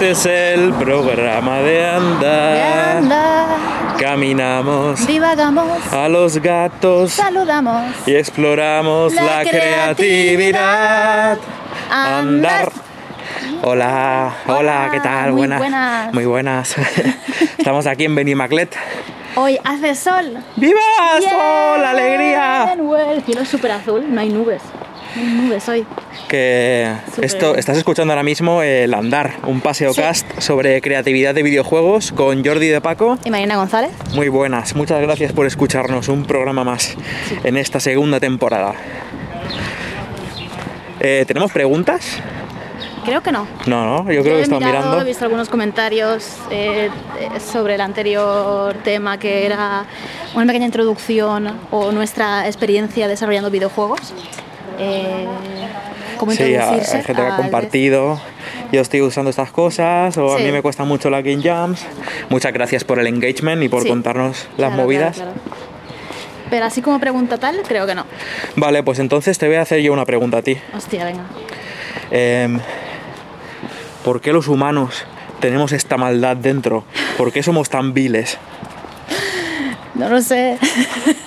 Este es el programa de andar. Anda, Caminamos divagamos, a los gatos saludamos. y exploramos la, La creatividad. Andar. Hola, hola, Hola, ¿qué tal? muy buenas. buenas. Muy buenas. Estamos aquí en Benimaclet. Hoy hace sol. ¡Viva! Bien, ¡Sol! ¡Alegría! El cielo es súper azul, no hay nubes. Que esto estás escuchando ahora mismo el Andar, un paseo Sí. cast sobre creatividad de videojuegos con Jordi de Paco. ¿Y Marina González? Muy buenas, muchas gracias por escucharnos un programa más en esta segunda temporada. Eh, ¿Tenemos preguntas? Creo que no. No, no, yo creo que he están mirado, mirando. he visto algunos comentarios eh, sobre el anterior tema que era una pequeña introducción o nuestra experiencia desarrollando videojuegos. Eh, cómo Sí, hay gente que ha compartido. Yo estoy usando estas cosas o a mí me cuesta mucho la Game Jams. Muchas gracias por el engagement y por Sí. contarnos las Claro, movidas. claro, claro. Pero así como pregunta tal, creo que no. Vale, pues entonces te voy a hacer yo una pregunta a ti. Hostia, venga. Em, ¿Por qué los humanos tenemos esta maldad dentro? ¿Por qué somos tan viles? No lo sé.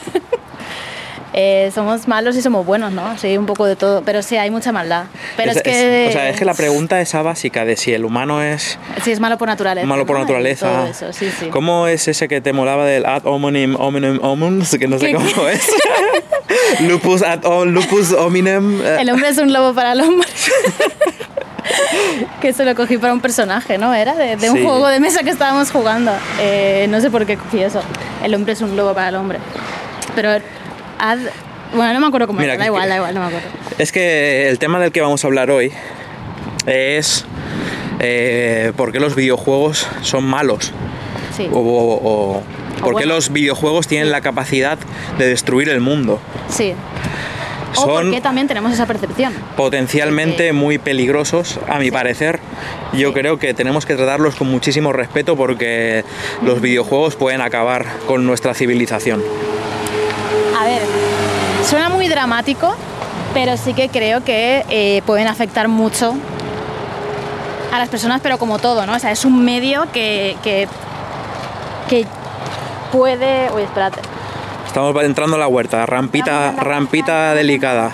Eh, somos malos y somos buenos, ¿no? Sí, un poco de todo. Pero sí, hay mucha maldad. Pero es, que. o sea, es que la pregunta esa básica de si el humano es Sí, es malo por naturaleza. malo por ¿no? Naturaleza. todo eso, sí, sí. ¿Cómo es ese que te molaba del ad hominem hominem omens? Que no sé ¿Qué- cómo es. lupus ad o- lupus hominem. eh, El hombre es un lobo para el hombre. que se lo cogí para un personaje, ¿no? Era de, de un Sí. juego de mesa que estábamos jugando. Eh, no sé por qué cogí eso. El hombre es un lobo para el hombre. Pero. Ad- bueno, no me acuerdo cómo Mira, era. Da igual, da igual, no me acuerdo. Es que el tema del que vamos a hablar hoy es eh, por qué los videojuegos son malos. Sí. O, o- o por qué bueno. los videojuegos tienen la capacidad de destruir el mundo. Sí. O Son porque también tenemos esa percepción. potencialmente muy peligrosos, a mi parecer. Yo Sí. creo que tenemos que tratarlos con muchísimo respeto porque los videojuegos pueden acabar con nuestra civilización. A ver, suena muy dramático, pero sí que creo que eh, pueden afectar mucho a las personas, pero como todo, ¿no? O sea, es un medio que, que, que puede... Uy, espérate. Estamos entrando a la huerta, rampita, rampita delicada.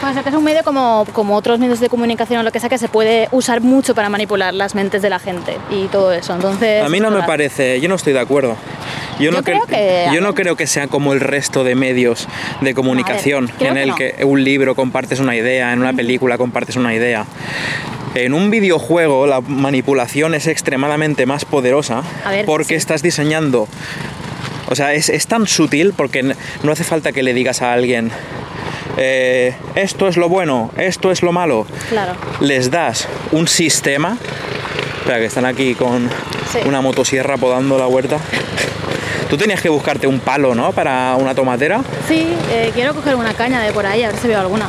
Pues que es un medio como, como otros medios de comunicación o lo que sea, que se puede usar mucho para manipular las mentes de la gente y todo eso. Entonces... A mí no me parece, yo no estoy de acuerdo. Yo, no, Yo creo cre- que- yo no creo que sea como el resto de medios de comunicación, en que el no. que un libro compartes una idea, en una película compartes una idea. En un videojuego la manipulación es extremadamente más poderosa ver, porque sí. estás diseñando... O sea, es, es tan sutil porque no hace falta que le digas a alguien, eh, esto es lo bueno, esto es lo malo. Claro. Les das un sistema... Espera, que están aquí con Sí. una motosierra podando la huerta. Tú tenías que buscarte un palo, ¿no? Para una tomatera. Sí, eh, quiero coger una caña de por ahí, a ver si veo alguna.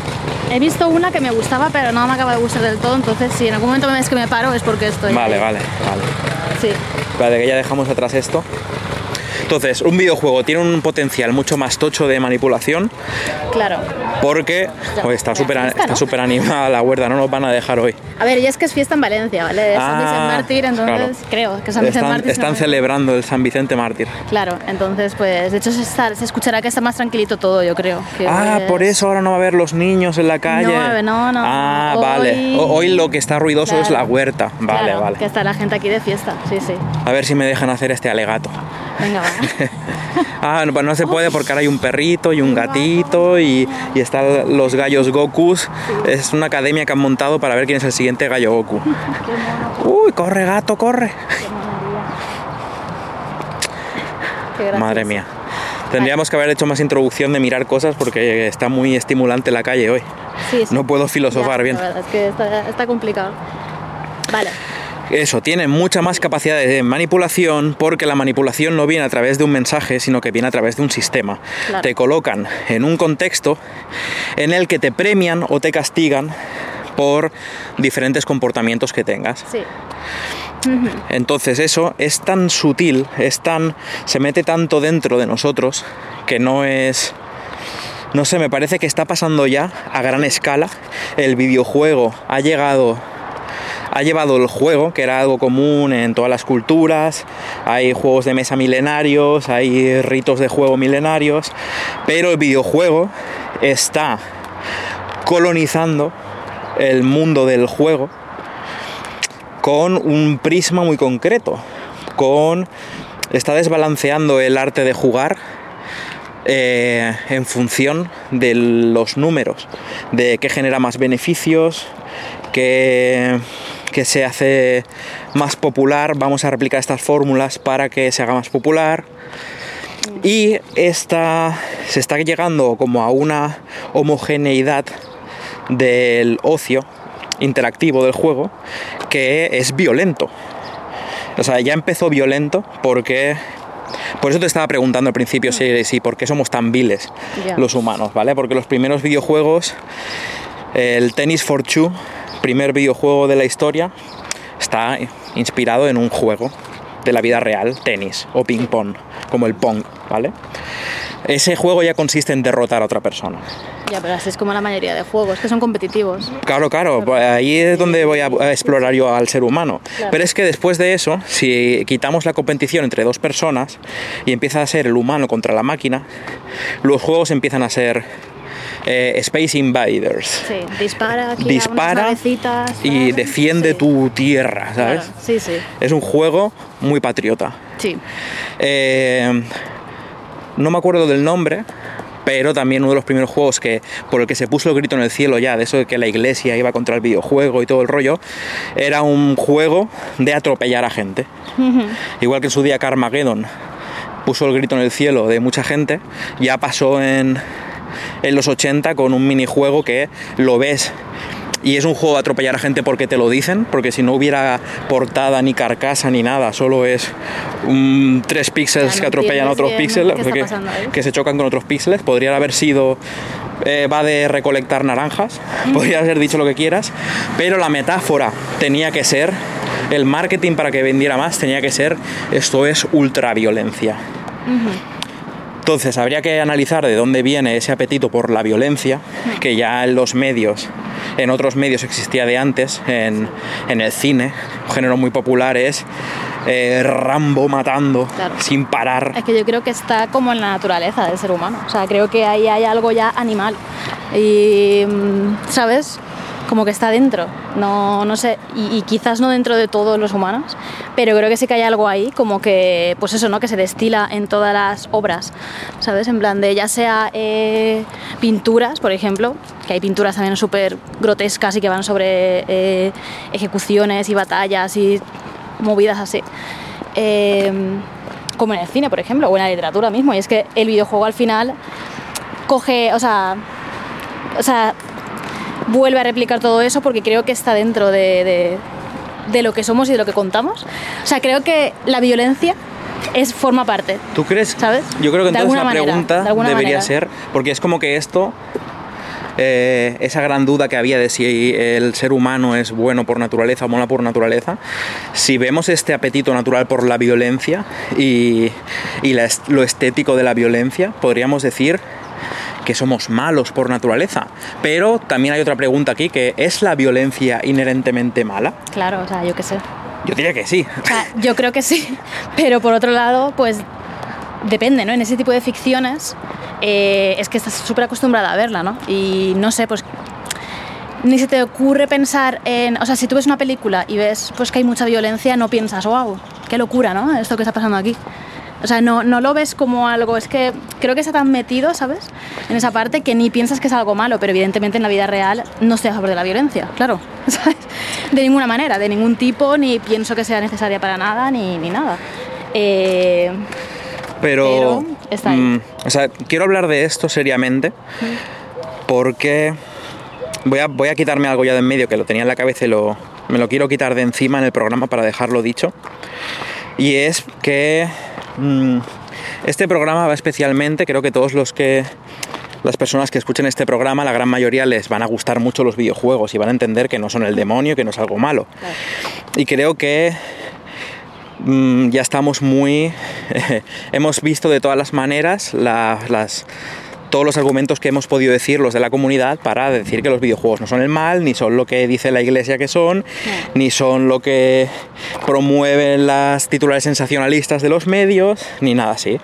He visto una que me gustaba, pero no me acaba de gustar del todo, entonces si en algún momento me ves que me paro es porque estoy... Vale, vale, vale. Sí. Espérate que ya dejamos atrás esto. Entonces, un videojuego tiene un potencial mucho más tocho de manipulación Claro. porque está súper animada la huerta, no nos van a dejar hoy. A ver, ya es que es fiesta en Valencia, ¿vale? Es San Ah, Vicente Mártir, entonces claro. creo que San Vicente Están, Mártir. están celebrando el San Vicente Mártir. Claro, entonces pues de hecho se, está- se escuchará que está más tranquilito todo, yo creo. que Ah, por es- eso ahora no va a haber los niños en la calle. No, no, no. Ah, Hoy- vale. O- Hoy lo que está ruidoso es la huerta. Vale, Claro, vale. Que está la gente aquí de fiesta, sí, sí. A ver si me dejan hacer este alegato. Venga, va. Ah, no, pues no se puede porque ahora hay un perrito y un gatito y, y están los gallos Gokus. Es una academia que han montado para ver quién es el siguiente gallo Goku. Uy, corre gato, corre. Qué gracioso. Madre mía. Tendríamos que haber hecho más introducción de mirar cosas porque está muy estimulante la calle hoy. Sí, sí. No puedo filosofar Ya, bien. La verdad es que está, está complicado. Vale. Eso, tiene mucha más capacidad de manipulación porque la manipulación no viene a través de un mensaje, sino que viene a través de un sistema. Claro. Te colocan en un contexto en el que te premian o te castigan por diferentes comportamientos que tengas. Sí. Entonces eso es tan sutil, es tan se mete tanto dentro de nosotros que no es no sé, me parece que está pasando ya a gran escala. El videojuego ha llegado ha llevado el juego, que era algo común en todas las culturas, hay juegos de mesa milenarios, hay ritos de juego milenarios, pero el videojuego está colonizando el mundo del juego con un prisma muy concreto, con está desbalanceando el arte de jugar eh, en función de los números, de qué genera más beneficios, qué, qué se hace más popular, vamos a replicar estas fórmulas para que se haga más popular. Y esta, se está llegando como a una homogeneidad del ocio interactivo del juego que es violento. O sea, ya empezó violento porque... Por eso te estaba preguntando al principio si, si por qué somos tan viles los humanos, ¿vale? Porque los primeros videojuegos, el Tennis for Two, primer videojuego de la historia, está inspirado en un juego de la vida real, tenis o ping pong, como el pong, ¿vale? Ese juego ya consiste en derrotar a otra persona. Ya, pero así es como la mayoría de juegos, que son competitivos. Claro, claro, ahí es donde voy a a explorar yo al ser humano. Claro. Pero es que después de eso, si quitamos la competición entre dos personas y empieza a ser el humano contra la máquina, los juegos empiezan a ser eh, Space Invaders. Sí, dispara aquí a Dispara unas navecitas, y defiende Sí. tu tierra, ¿sabes? Claro, Sí, sí, Es un juego muy patriota. sí. Eh, no me acuerdo del nombre, pero también uno de los primeros juegos que por el que se puso el grito en el cielo ya, de eso de que la iglesia iba contra el videojuego y todo el rollo, era un juego de atropellar a gente. Igual que en su día Carmageddon puso el grito en el cielo de mucha gente, ya pasó en, en los 80 con un minijuego que lo ves y es un juego de atropellar a gente porque te lo dicen, porque si no hubiera portada ni carcasa ni nada, solo es tres píxeles no que atropellan a otros píxeles, que, se chocan con otros píxeles. Podrían haber sido, eh, va de recolectar naranjas, podría haber dicho lo que quieras, pero la metáfora tenía que ser, el marketing para que vendiera más tenía que ser, esto es ultraviolencia. Entonces habría que analizar de dónde viene ese apetito por la violencia, que ya en los medios, en otros medios existía de antes, en, en el cine, un género muy popular es eh, Rambo matando Claro. sin parar. Es que yo creo que está como en la naturaleza del ser humano. O sea, creo que ahí hay algo ya animal. Y, mm, ¿sabes? Como que está dentro. No, no sé. Y, quizás no dentro de todos los humanos, pero creo que sí que hay algo ahí, como que, pues eso, ¿no? Que se destila en todas las obras. ¿Sabes? En plan de ya sea eh, pinturas, por ejemplo, que hay pinturas también súper grotescas y que van sobre eh, ejecuciones y batallas y movidas así. Eh, como en el cine, por ejemplo, o en la literatura mismo. Y es que el videojuego al final coge, o sea, o sea, vuelve a replicar todo eso porque creo que está dentro de, de- de lo que somos y de lo que contamos. O sea, creo que la violencia es forma parte. ¿Tú crees? ¿Sabes? Yo creo que entonces la manera, pregunta de debería manera. ser, porque es como que esto eh, esa gran duda que había de si el ser humano es bueno por naturaleza o mola por naturaleza, si vemos este apetito natural por la violencia y, lo estético de la violencia, podríamos decir que somos malos por naturaleza. Pero también hay otra pregunta aquí, que ¿es la violencia inherentemente mala? Claro, o sea, yo qué sé. Yo diría que sí. O sea, yo creo que sí, pero por otro lado, pues depende, ¿no? En ese tipo de ficciones eh, es que estás súper acostumbrada a verla, ¿no? Y no sé, pues ni se te ocurre pensar en, o sea, si tú ves una película y ves pues que hay mucha violencia, no piensas, wow, qué locura, ¿no? Esto que está pasando aquí. O sea, no, no lo ves como algo, es que creo que está tan metido, ¿sabes? En esa parte que ni piensas que es algo malo, pero evidentemente en la vida real no estoy a favor de la violencia, claro, ¿sabes? De ninguna manera, de ningún tipo, ni pienso que sea necesaria para nada, ni, ni nada. Eh, pero, está ahí. Mm, o sea, quiero hablar de esto seriamente porque voy a, voy a quitarme algo ya de en medio que lo tenía en la cabeza y lo, me lo quiero quitar de encima en el programa para dejarlo dicho. Y es que este programa va especialmente, creo que todos los que las personas que escuchen este programa, la gran mayoría les van a gustar mucho los videojuegos y van a entender que no son el demonio, que no es algo malo. Y creo que mm, ya estamos muy... hemos visto de todas las maneras las todos los argumentos que hemos podido decir los de la comunidad para decir que los videojuegos no son el mal, ni son lo que dice la iglesia que son, ni son lo que promueven las titulares sensacionalistas de los medios, ni nada así.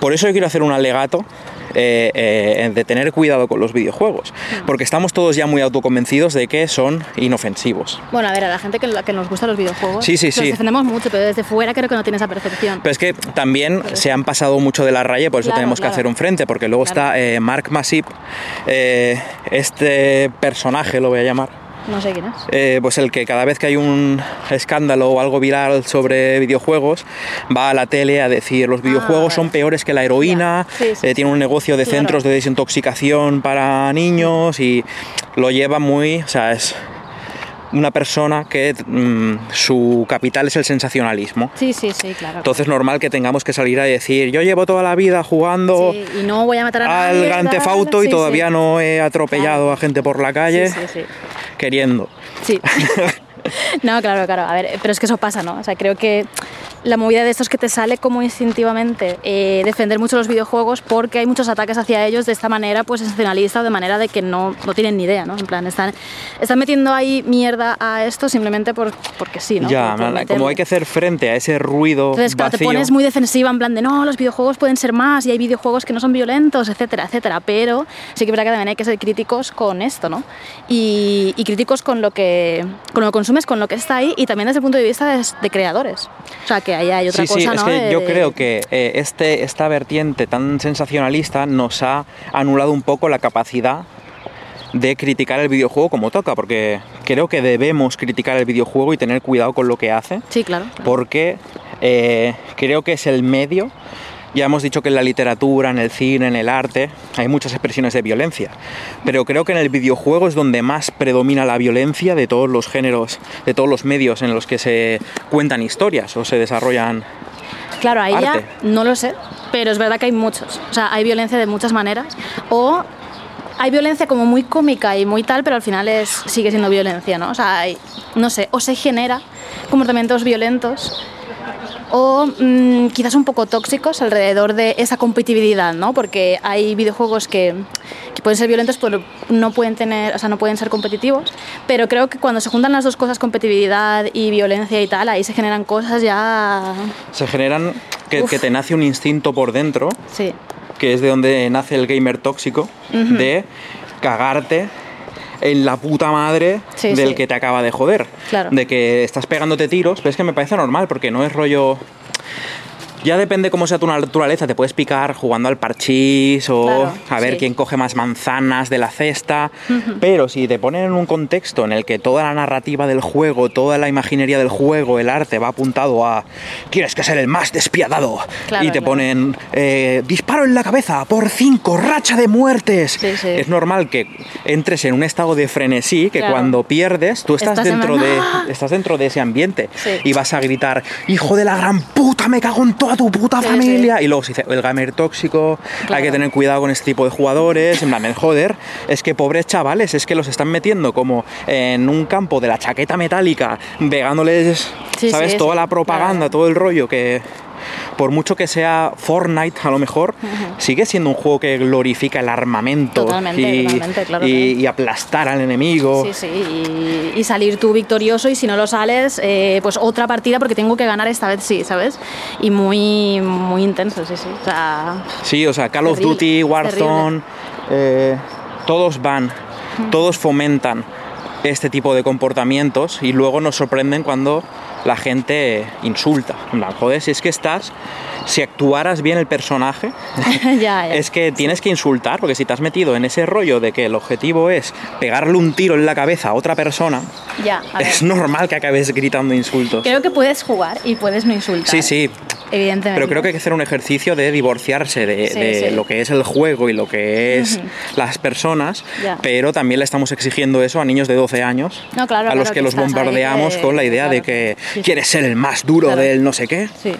Por eso yo quiero hacer un alegato eh, eh, de tener cuidado con los videojuegos, porque estamos todos ya muy autoconvencidos de que son inofensivos. Bueno, a ver, a la gente que, que nos gusta los videojuegos, sí, sí, sí. defendemos mucho, pero desde fuera creo que no tiene esa percepción. Pero es que también se han pasado mucho de la raya, por eso tenemos que hacer un frente, porque luego está eh, Mark Masip, este personaje, lo voy a llamar, no sé quién es. Eh, pues el que cada vez que hay un escándalo o algo viral sobre videojuegos va a la tele a decir los videojuegos ah, son peores que la heroína, eh, tiene un negocio de centros de desintoxicación para niños y lo lleva muy, o sea, es una persona que mm, su capital es el sensacionalismo. Sí, sí, sí, claro. Entonces es normal que tengamos que salir a decir, yo llevo toda la vida jugando y no voy a matar a al Gran Tefauto y todavía no he atropellado a gente por la calle queriendo. Sí. no, claro, claro. A ver, pero es que eso pasa, ¿no? O sea, creo que la movida de esto es que te sale como instintivamente eh, defender mucho los videojuegos porque hay muchos ataques hacia ellos de esta manera, pues sensacionalista o de manera de que no, no tienen ni idea, ¿no? En plan, están, están metiendo ahí mierda a esto simplemente por, porque sí, ¿no? Ya, como hay que hacer frente a ese ruido. Entonces, claro, te pones muy defensiva en plan de no, los videojuegos pueden ser más y hay videojuegos que no son violentos, etcétera, etcétera. Pero sí que es verdad que también hay que ser críticos con esto, ¿no? Y, y críticos con lo, que, con lo que consumes, con lo que está ahí y también desde el punto de vista de, de creadores. O sea, que hay otra sí, cosa, sí, es que yo creo que eh, este, esta vertiente tan sensacionalista nos ha anulado un poco la capacidad de criticar el videojuego como toca, porque creo que debemos criticar el videojuego y tener cuidado con lo que hace. Sí, claro. Porque eh, creo que es el medio ya hemos dicho que en la literatura, en el cine, en el arte, hay muchas expresiones de violencia, pero creo que en el videojuego es donde más predomina la violencia de todos los géneros, de todos los medios en los que se cuentan historias o se desarrollan. Claro, ahí ya no lo sé, pero es verdad que hay muchos. O sea, hay violencia de muchas maneras. O hay violencia como muy cómica y muy tal, pero al final es, sigue siendo violencia, ¿no? O sea, no sé, o se genera comportamientos violentos o mm, quizás un poco tóxicos alrededor de esa competitividad, ¿no? Porque hay videojuegos que, pueden ser violentos, pero no pueden tener, o sea, no pueden ser competitivos. Pero creo que cuando se juntan las dos cosas, competitividad y violencia y tal, ahí se generan cosas ya. Se generan que, te nace un instinto por dentro. Sí. Que es de donde nace el gamer tóxico, de cagarte en la puta madre del que te acaba de joder. De que estás pegándote tiros, pero es que me parece normal, porque no es rollo. Ya depende cómo sea tu naturaleza, te puedes picar jugando al parchís o a ver quién coge más manzanas de la cesta, pero si te ponen en un contexto en el que toda la narrativa del juego, toda la imaginería del juego, el arte va apuntado a tienes que ser el más despiadado y te ponen eh, disparo en la cabeza por cinco, racha de muertes. Sí, sí. Es normal que entres en un estado de frenesí, que cuando pierdes, tú estás, Estás en dentro, de, ¡Ah! estás dentro de ese ambiente y vas a gritar, hijo de la gran puta, me cago en toda tu puta Sí, familia. Y luego se dice, el gamer tóxico, hay que tener cuidado con este tipo de jugadores. En plan, joder, es que pobres chavales, es que los están metiendo como en un campo de la chaqueta metálica, pegándoles, Sí, ¿sabes? Toda la propaganda, claro. todo el rollo que por mucho que sea Fortnite, a lo mejor, sigue siendo un juego que glorifica el armamento Totalmente, y, totalmente, claro y- que- y aplastar al enemigo. Sí, sí, y, y salir tú victorioso y si no lo sales, eh, pues otra partida porque tengo que ganar esta vez sí, ¿sabes? Y muy, muy intenso, sí, sí. O sea, Sí, o sea, Call of Duty, Warzone, eh, todos van, todos fomentan este tipo de comportamientos y luego nos sorprenden cuando la gente insulta. En plan, Joder, si es que estás, si actuaras bien el personaje, ya, ya. es que tienes que insultar, porque si te has metido en ese rollo de que el objetivo es pegarle un tiro en la cabeza a otra persona, Ya, a ver. es normal que acabes gritando insultos. Creo que puedes jugar y puedes no insultar. Sí, sí, Evidentemente. pero creo que hay que hacer un ejercicio de divorciarse de, Sí, de sí. lo que es el juego y lo que es las personas, pero también le estamos exigiendo eso a niños de 12 años, No, claro, a los claro, que que los bombardeamos de- con la idea de que Sí, quieres ser el más duro del no sé qué. Sí.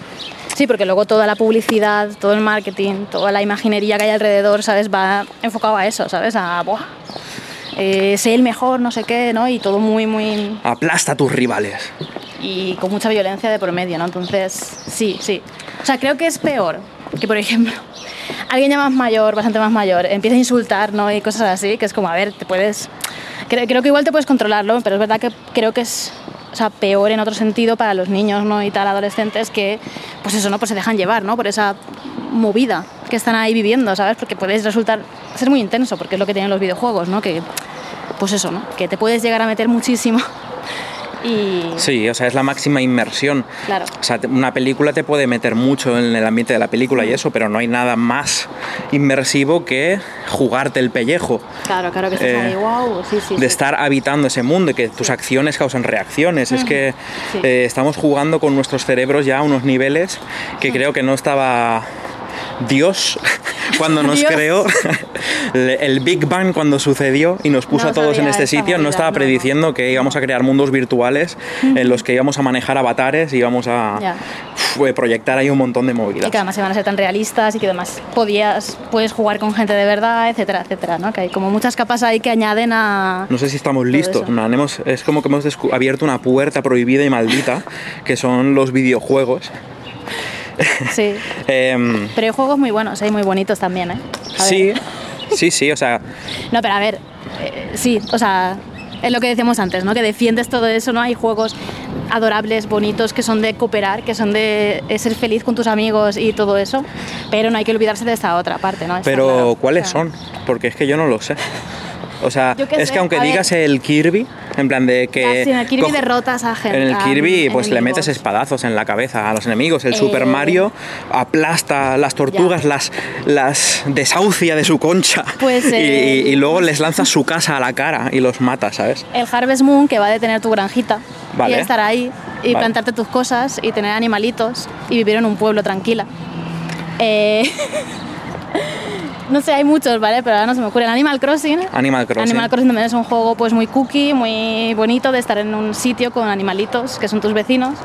Sí, porque luego toda la publicidad, todo el marketing, toda la imaginería que hay alrededor, ¿sabes? Va enfocado a eso, ¿sabes? A, ¡buah! Eh, sé el mejor, no sé qué, ¿no? Y todo muy, muy... Aplasta a tus rivales. y con mucha violencia de por medio, ¿no? Entonces, sí, sí. O sea, creo que es peor que, por ejemplo, alguien ya más mayor, bastante más mayor, empieza a insultar, ¿no? Y cosas así, que es como, a ver, te puedes... Creo, creo que igual te puedes controlarlo, pero es verdad que creo que es o sea, peor en otro sentido para los niños, ¿no? Y tal, adolescentes que, pues eso, ¿no? Pues se dejan llevar, ¿no? Por esa movida que están ahí viviendo, ¿sabes? Porque puedes resultar ser muy intenso, porque es lo que tienen los videojuegos, ¿no? Que, pues eso, ¿no? Que te puedes llegar a meter muchísimo y... Sí, o sea, es la máxima inmersión. Claro. O sea, una película te puede meter mucho en el ambiente de la película y eso, pero no hay nada más inmersivo que jugarte el pellejo. Claro, claro que estás Eh, wow, sí, sí. de sí. estar habitando ese mundo y que tus acciones causan reacciones. Es que Sí. eh, estamos jugando con nuestros cerebros ya a unos niveles que creo que no estaba Dios cuando nos Dios. creó, el Big Bang cuando sucedió y nos puso No a todos en este sitio, no estaba no, prediciendo que íbamos a crear mundos virtuales en los que íbamos a manejar avatares y íbamos a uf, proyectar ahí un montón de movidas. Y que además iban a ser tan realistas y que además podías, puedes jugar con gente de verdad, etcétera, etcétera, ¿no? Que hay como muchas capas ahí que añaden a... No sé si estamos listos. man, hemos- es como que hemos abierto una puerta prohibida y maldita, que son los videojuegos. Sí. Em, Pero hay juegos muy buenos, hay muy bonitos también, ¿eh? A ver. sí, sí, sí, o sea, No, pero a ver, eh, sí, o sea, es lo que decíamos antes, ¿no? Que defiendes todo eso, ¿no? Hay juegos adorables, bonitos, que son de cooperar, que son de eh, ser feliz con tus amigos y todo eso, pero no hay que olvidarse de esta otra parte, ¿no? Pero. ¿cuáles O sea, son? Porque es que yo no lo sé. O sea, es sé, que aunque ver. digas el Kirby, en plan de que... Ya, sí, en el Kirby derrotas a gente. En el Kirby, pues le metes espadazos en la cabeza a los enemigos. El Eh. Super Mario aplasta las tortugas, Ya. las, las desahucia de su concha. Pues, y, eh, y- y luego les lanzas su casa a la cara y los mata, ¿sabes? El Harvest Moon, que va a detener tu granjita Vale. y estar ahí y Vale. plantarte tus cosas y tener animalitos y vivir en un pueblo tranquila. Eh, no sé, hay muchos, ¿vale? Pero ahora no se me ocurre. El Animal Crossing. Animal Crossing. Animal Crossing también es un juego pues muy cookie, muy bonito de estar en un sitio con animalitos que son tus vecinos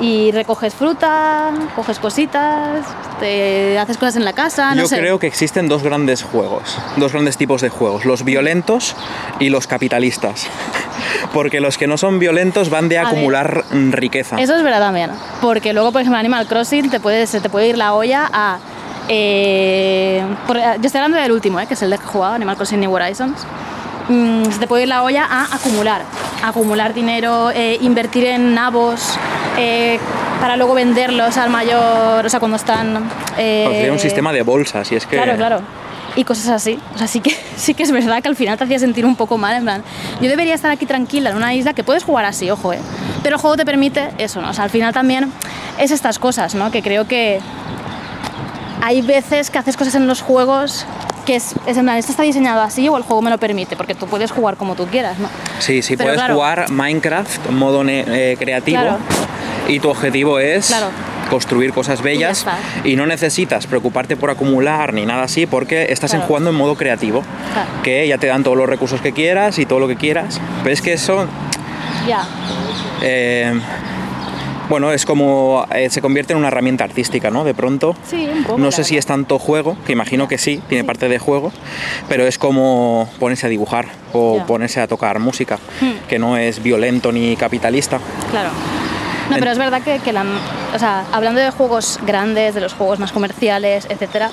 y recoges fruta, coges cositas, te haces cosas en la casa, no Yo sé. creo que existen dos grandes juegos, dos grandes tipos de juegos, los violentos y los capitalistas. Porque los que no son violentos van de A acumular riqueza. Eso es verdad también, porque luego, por ejemplo, Animal Crossing te puede, se te puede ir la olla a... eh, por- yo estoy hablando del último, eh, que es el de que he jugado, Animal Crossing New Horizons. Mm, se te puede ir la olla a acumular, acumular dinero, eh, invertir en nabos, eh, para luego venderlos al mayor, o sea, cuando están... eh, un sistema de bolsas y es que... Claro, claro. Y cosas así. O sea, sí que, sí que es verdad que al final te hacía sentir un poco mal. En plan, yo debería estar aquí tranquila en una isla que puedes jugar así, ojo, ¿eh? Pero el juego te permite eso, ¿no? O sea, al final también es estas cosas, ¿no? Que creo que hay veces que haces cosas en los juegos que es, es en plan, esto está diseñado así o el juego me lo permite, porque tú puedes jugar como tú quieras, ¿no? Sí, sí, Pero puedes claro. jugar Minecraft en modo eh, creativo Claro. y tu objetivo es Claro. construir cosas bellas y, no necesitas preocuparte por acumular ni nada así porque estás jugando en modo creativo, que ya te dan todos los recursos que quieras y todo lo que quieras. Pero es que eso Ya. eh, bueno, es como eh, se convierte en una herramienta artística, ¿no? De pronto. Sí, un poco, No sé si es tanto juego, que imagino que sí, tiene parte de juego, pero es como ponerse a dibujar o ponerse a tocar música, Hmm. que no es violento ni capitalista. Claro. No, pero es verdad que, que la, o sea, hablando de juegos grandes, de los juegos más comerciales, etcétera,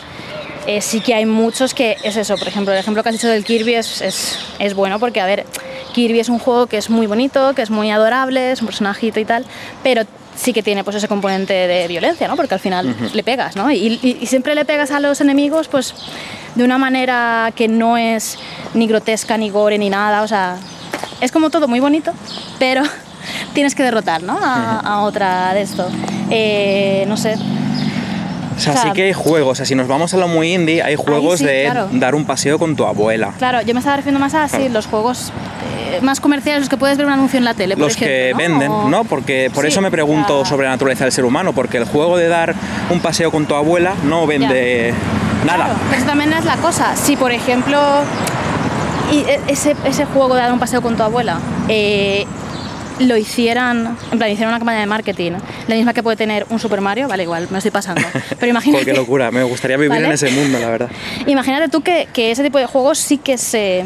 eh, sí que hay muchos que es eso. Por ejemplo, el ejemplo que has dicho del Kirby es, es, es bueno porque, a ver, Kirby es un juego que es muy bonito, que es muy adorable, es un personajito y tal, pero sí que tiene pues ese componente de violencia, ¿no? Porque al final le pegas, ¿no? Y, y- y siempre le pegas a los enemigos, pues de una manera que no es ni grotesca, ni gore, ni nada, o sea, es como todo muy bonito, pero tienes que derrotar, ¿no? A, a otra de esto. Eh, no sé. O sea, O sea, sí que hay juegos, o sea, si nos vamos a lo muy indie, hay juegos sí, de claro. dar un paseo con tu abuela. Claro, yo me estaba refiriendo más a sí, los juegos eh, más comerciales, los que puedes ver un anuncio en la tele, por Los que venden, O- ¿no? Porque por Sí, eso me pregunto sobre la naturaleza del ser humano, porque el juego de dar un paseo con tu abuela no vende nada. Claro, pero eso también es la cosa. Si, por ejemplo, y e- ese, ese juego de dar un paseo con tu abuela eh, lo hicieran, en plan, hicieran una campaña de marketing, la misma que puede tener un Super Mario, vale, igual, me lo estoy pasando. Pero imagínate. Qué locura, me gustaría vivir ¿Vale? en ese mundo, la verdad. Imagínate tú que, que ese tipo de juegos sí que se,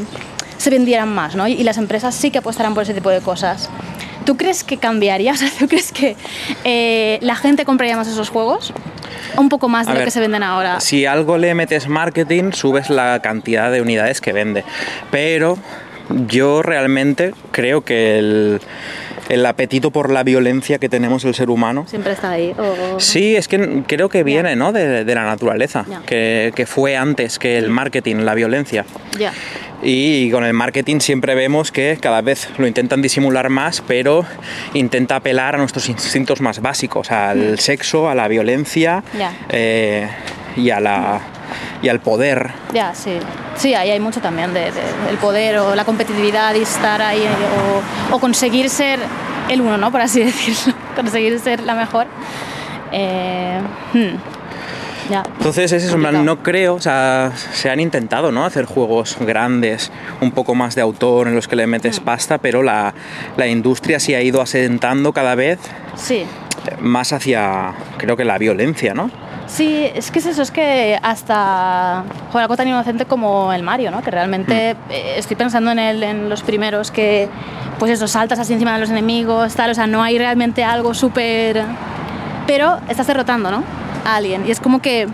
se vendieran más, ¿no? Y, y las empresas sí que apostarán por ese tipo de cosas. ¿Tú crees que cambiaría? O sea, ¿tú crees que eh, la gente compraría más esos juegos? Un poco más de A lo ver, que se venden ahora. Si algo le metes marketing, subes la cantidad de unidades que vende. Pero yo realmente creo que el, el apetito por la violencia que tenemos el ser humano Siempre está ahí. o- Sí, es que creo que viene ¿no? de, de la naturaleza, Ya. que, que fue antes que el marketing, la violencia. Ya. Y con el marketing siempre vemos que cada vez lo intentan disimular más, pero intenta apelar a nuestros instintos más básicos, al sexo, a la violencia eh, y, a la, y al poder. Ya, sí. Sí, ahí hay mucho también de, de- del poder o la competitividad y estar ahí o, o conseguir ser el uno, ¿no? Por así decirlo. conseguir ser la mejor. Eh, hmm, Ya. Entonces es eso, no creo, o sea, se han intentado ¿no? hacer juegos grandes, un poco más de autor en los que le metes Mm. pasta, pero la, la industria se ha ido asentando cada vez Sí. más hacia, creo que la violencia, ¿no? Sí, es que es eso, es que hasta joder, algo tan inocente como el Mario, ¿no? Que realmente eh, estoy pensando en, el, en los primeros que, pues eso, saltas así encima de los enemigos, tal, o sea, no hay realmente algo súper... Pero estás derrotando, ¿no? A alguien. Y es como que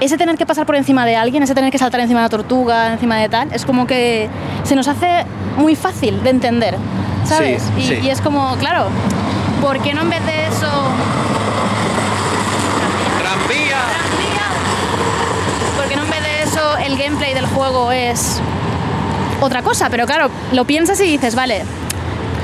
ese tener que pasar por encima de alguien, ese tener que saltar encima de una tortuga, encima de tal, es como que se nos hace muy fácil de entender, ¿sabes? Sí, y, sí. y es como, claro, ¿por qué no en vez de eso... ¡Tranvía! Porque no en vez de eso el gameplay del juego es otra cosa, pero claro, lo piensas y dices, vale,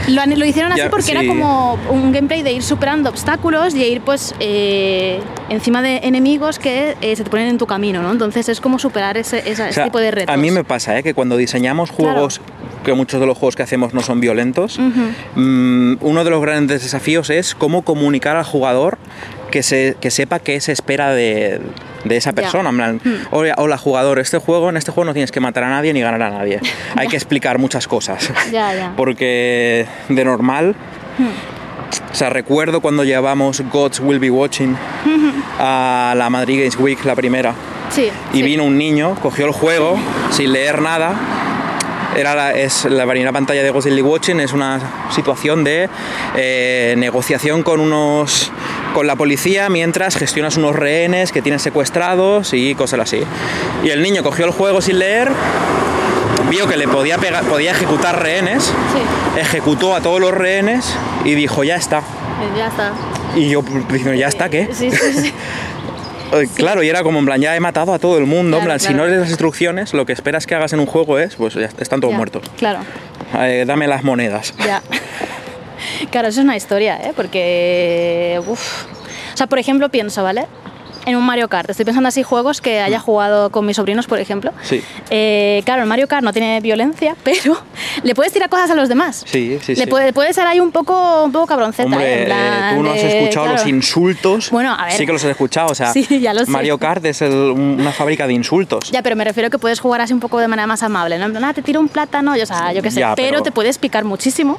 lo, hicieron así Ya, porque era como un gameplay de ir superando obstáculos y ir pues eh, encima de enemigos que eh, se te ponen en tu camino, ¿no? Entonces es como superar ese, O tipo de retos. A mí me pasa ¿eh? que cuando diseñamos Claro. juegos, que muchos de los juegos que hacemos no son violentos, mm, uno de los grandes desafíos es cómo comunicar al jugador que, se, que sepa qué se espera de, de esa persona. En plan, Hmm. hola, hola, jugador, este juego, en este juego no tienes que matar a nadie ni ganar a nadie. Hay que explicar muchas cosas. Porque de normal Hmm. o sea, recuerdo cuando llevamos Gods Will Be Watching a la Madrid Games Week, la primera, Sí. y sí. vino un niño, cogió el juego sin leer nada. Era la, es la primera pantalla de Ghost Will Be Watching, es una situación de eh, negociación con unos con la policía mientras gestionas unos rehenes que tienes secuestrados y cosas así. Y el niño cogió el juego sin leer, vio que le podía pegar, podía ejecutar rehenes, Sí, ejecutó a todos los rehenes y dijo, ya está. ya está. Y yo pues, diciendo, ¿ya está qué? Sí, sí, sí. Claro, y era como en plan, ya he matado a todo el mundo. en Claro, plan, si no lees las instrucciones, lo que esperas que hagas en un juego es, pues ya están todos Ya, muertos. Claro. Eh, dame las monedas. Ya. Claro, eso es una historia, ¿eh? Porque. uf. O sea, por ejemplo, pienso, ¿vale? En un Mario Kart. Estoy pensando así juegos que haya jugado con mis sobrinos, por ejemplo. Sí. Eh, claro, el Mario Kart no tiene violencia, pero le puedes tirar cosas a los demás. Sí, sí, Le sí. puede, puede ser ahí un poco, un poco cabronceta. Hombre, plan eh, tú no has de- escuchado los claro. insultos. Bueno, a ver. Sí que los has escuchado, o sea, Sí, ya lo sé. Mario Kart es el- un- una fábrica de insultos. Ya, pero me refiero que puedes jugar así un poco de manera más amable, ¿no? En plan, ah, te tiro un plátano, y, o sea, yo qué sé, Ya, pero... pero- te puedes picar muchísimo.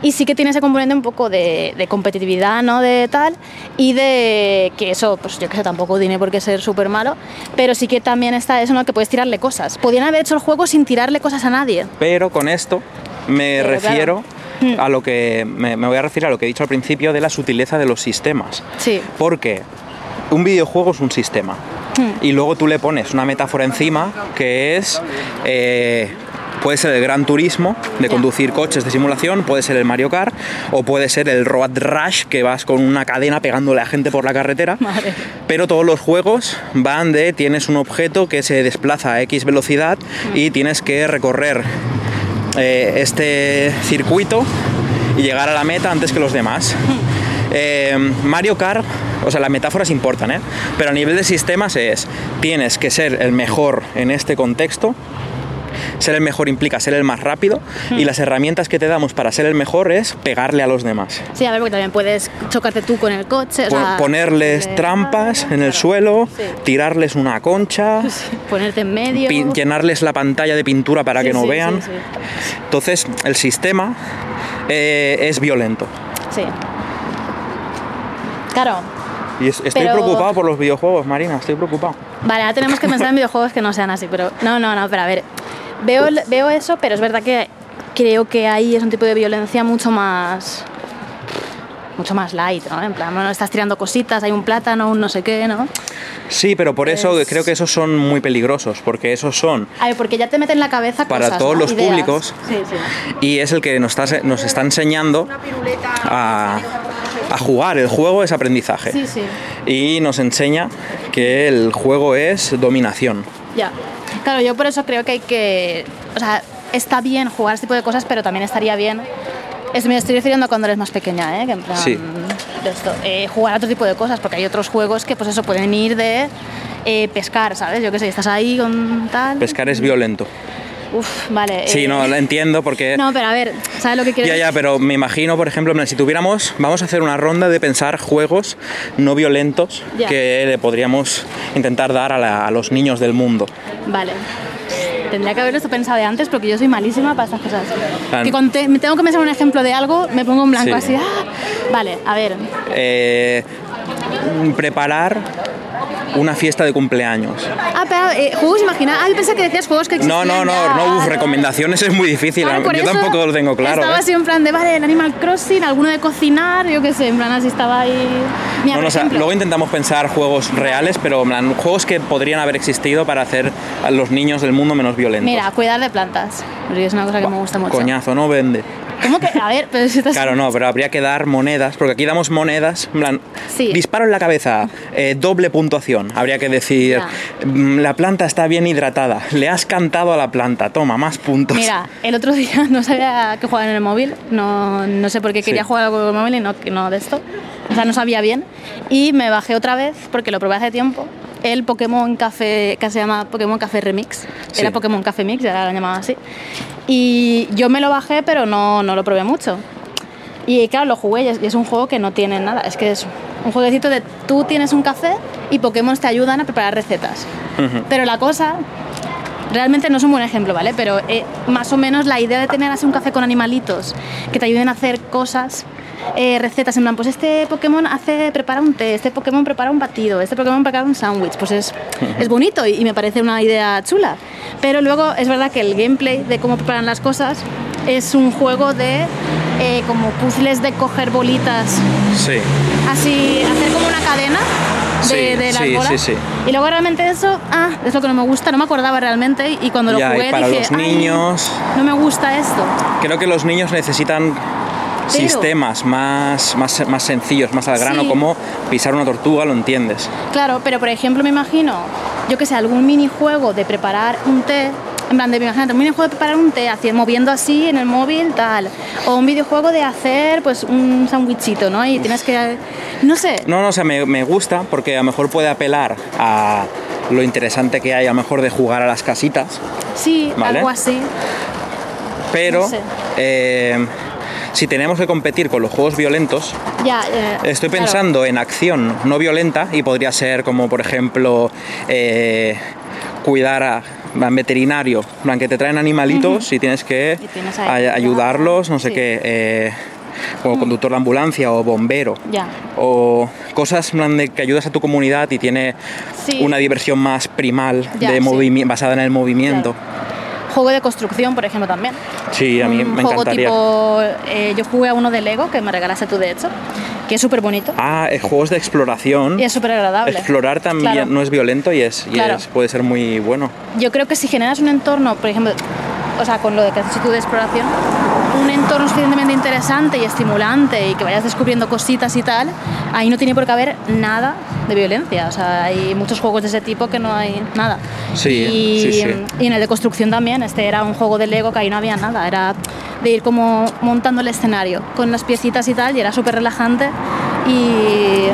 Y sí que tiene ese componente un poco de, de competitividad, ¿no? De tal, y de que eso, pues yo qué sé, tampoco tiene por qué ser súper malo, pero sí que también está eso, ¿no? Que puedes tirarle cosas. Podrían haber hecho el juego sin tirarle cosas a nadie. Pero con esto me Pero refiero claro. Mm. a lo que me, me voy a referir a lo que he dicho al principio de la sutileza de los sistemas. Sí. Porque un videojuego es un sistema. Hmm. Y luego tú le pones una metáfora encima que es. eh, puede ser el Gran Turismo de conducir coches de simulación, puede ser el Mario Kart o puede ser el Road Rush que vas con una cadena pegándole a gente por la carretera. Madre. Pero todos los juegos van de tienes un objeto que se desplaza a X velocidad y tienes que recorrer eh, este circuito y llegar a la meta antes que los demás. Eh, Mario Kart, o sea, las metáforas importan, ¿eh? pero a nivel de sistemas es, tienes que ser el mejor en este contexto, ser el mejor implica ser el más rápido y las herramientas que te damos para ser el mejor es pegarle a los demás. Sí, a ver, porque también puedes chocarte tú con el coche. o Pon- sea, ponerles trampas en el claro. suelo, Sí. tirarles una concha, Ponerte en medio. pin- llenarles la pantalla de pintura para Sí, que no vean. Entonces, el sistema eh, es violento. sí. Claro. Y es- estoy Pero- preocupado por los videojuegos, Marina, estoy preocupado. Vale, ahora tenemos que pensar en videojuegos que no sean así, pero no, no, no, pero a ver, veo, veo eso, pero es verdad que creo que ahí es un tipo de violencia mucho más mucho más light, ¿no? En plan, bueno, estás tirando cositas, hay un plátano, un no sé qué, ¿no? Sí, pero por eso Es- creo que esos son muy peligrosos, porque esos son A ver, porque ya te meten en la cabeza Para cosas, todos ¿no? los Ideas. públicos. Sí, sí. y es el que nos está, nos está enseñando a, a jugar. El juego es aprendizaje. Sí, sí. Y nos enseña que el juego es dominación. Ya. Claro, yo por eso creo que hay que. O sea, está bien jugar este tipo de cosas, pero también estaría bien. Me estoy refiriendo a cuando eres más pequeña, ¿eh? Que en plan, Sí. de esto, eh, jugar a otro tipo de cosas, porque hay otros juegos que, pues eso, pueden ir de eh, pescar, ¿sabes? Yo qué sé, estás ahí con tal. Pescar es violento. Uf, vale. Sí, eh, no, lo entiendo porque... No, pero a ver, ¿sabes lo que quiero Ya, ya, pero me imagino, por ejemplo, si tuviéramos, vamos a hacer una ronda de pensar juegos no violentos Ya. que le podríamos intentar dar a, la- a los niños del mundo. Vale. Tendría que haberlo pensado de antes porque yo soy malísima para estas cosas. Que cuando te- tengo que pensar un ejemplo de algo, me pongo en blanco Sí. así. ¡ah! Vale, a ver. Eh, preparar una fiesta de cumpleaños. Ah, pero eh, juegos imagina. Ah, yo pensé que decías juegos que No, existían. no, no, ya. no, uf, recomendaciones es muy difícil. Yo tampoco lo tengo claro. Estaba ¿eh? así en plan de, vale, el Animal Crossing, alguno de cocinar, yo qué sé, en plan así estaba ahí. Mira, No, no, o sea, luego intentamos pensar juegos reales, pero en plan, juegos que podrían haber existido para hacer a los niños del mundo menos violentos. Mira, cuidar de plantas. Porque es una cosa que me gusta mucho. Coñazo, no vende. ¿Cómo que? A ver, pero si estás. Claro, no, pero habría que dar monedas, porque aquí damos monedas, en plan, Sí. disparo en la cabeza, eh, doble puntuación. Habría que decir. "Mm, la planta está bien hidratada, le has cantado a la planta, toma, más puntos. Mira, el otro día no sabía que jugar en el móvil, no, no sé por qué quería Sí. jugar con el móvil y no, no de esto. O sea, no sabía bien. Y me bajé otra vez, porque lo probé hace tiempo, el Pokémon Café, que se llama Pokémon Café Remix. Sí. Era Pokémon Café Mix, ya lo llamaban así. Y yo me lo bajé, pero no, no lo probé mucho. Y claro, lo jugué y es, un juego que no tiene nada. Es que es un jueguecito de tú tienes un café y Pokémon te ayudan a preparar recetas. Pero la cosa realmente no es un buen ejemplo, ¿vale? Pero eh, más o menos la idea de tener así un café con animalitos que te ayuden a hacer cosas, eh, recetas, en plan, pues este Pokémon hace, prepara un té, este Pokémon prepara un batido, este Pokémon prepara un sándwich, pues es, es bonito y, y me parece una idea chula. Pero luego es verdad que el gameplay de cómo preparan las cosas es un juego de eh, como puzzles de coger bolitas Sí. así, hacer como una cadena de, Sí, de las sí, bolas. sí, sí. Y luego realmente eso, ah, es lo que no me gusta, no me acordaba realmente y cuando lo Ya, y jugué para dije, los "Ay, niños- no me gusta esto. Creo que los niños necesitan sistemas más, más, más sencillos, más al grano, Sí. como pisar una tortuga, lo entiendes. Claro, pero por ejemplo me imagino, yo que sé, algún minijuego de preparar un té en plan de, imagínate, un videojuego de preparar un té, haciendo, moviendo así en el móvil, tal. O un videojuego de hacer, pues, un sándwichito, ¿no? Y tienes que, no sé. No, no, o sea, me, me gusta porque a lo mejor puede apelar a lo interesante que hay a lo mejor de jugar a las casitas. Sí, Vale. algo así. Pero No sé. eh, si tenemos que competir con los juegos violentos, Ya, estoy claro. pensando en acción no violenta y podría ser como por ejemplo eh, cuidar a veterinario, plan que te traen animalitos y tienes que Y tienes ahí- ay- ayudarlos, no sé Sí. qué, eh, como conductor de ambulancia o bombero. Ya. O cosas de que ayudas a tu comunidad y tiene Sí. una diversión más primal Ya, de sí. basada en el movimiento. Juego de construcción, por ejemplo, también. Sí, a mí un me juego encantaría. tipo. eh, yo jugué a uno de Lego que me regalaste tú, de hecho, que es súper bonito Ah, eh, juegos de exploración. y es súper agradable. Explorar también Claro. no es violento y, es, y Claro. es- puede ser muy bueno. Yo creo que si generas un entorno, por ejemplo, o sea, con lo de que hecho tú de exploración, un entorno suficientemente interesante y estimulante y que vayas descubriendo cositas y tal, ahí no tiene por qué haber nada de violencia. O sea, hay muchos juegos de ese tipo que no hay nada. Sí, y, sí, sí. y en el de construcción también, este era un juego de Lego que ahí no había nada, era de ir como montando el escenario con las piecitas y tal, y era súper relajante. Y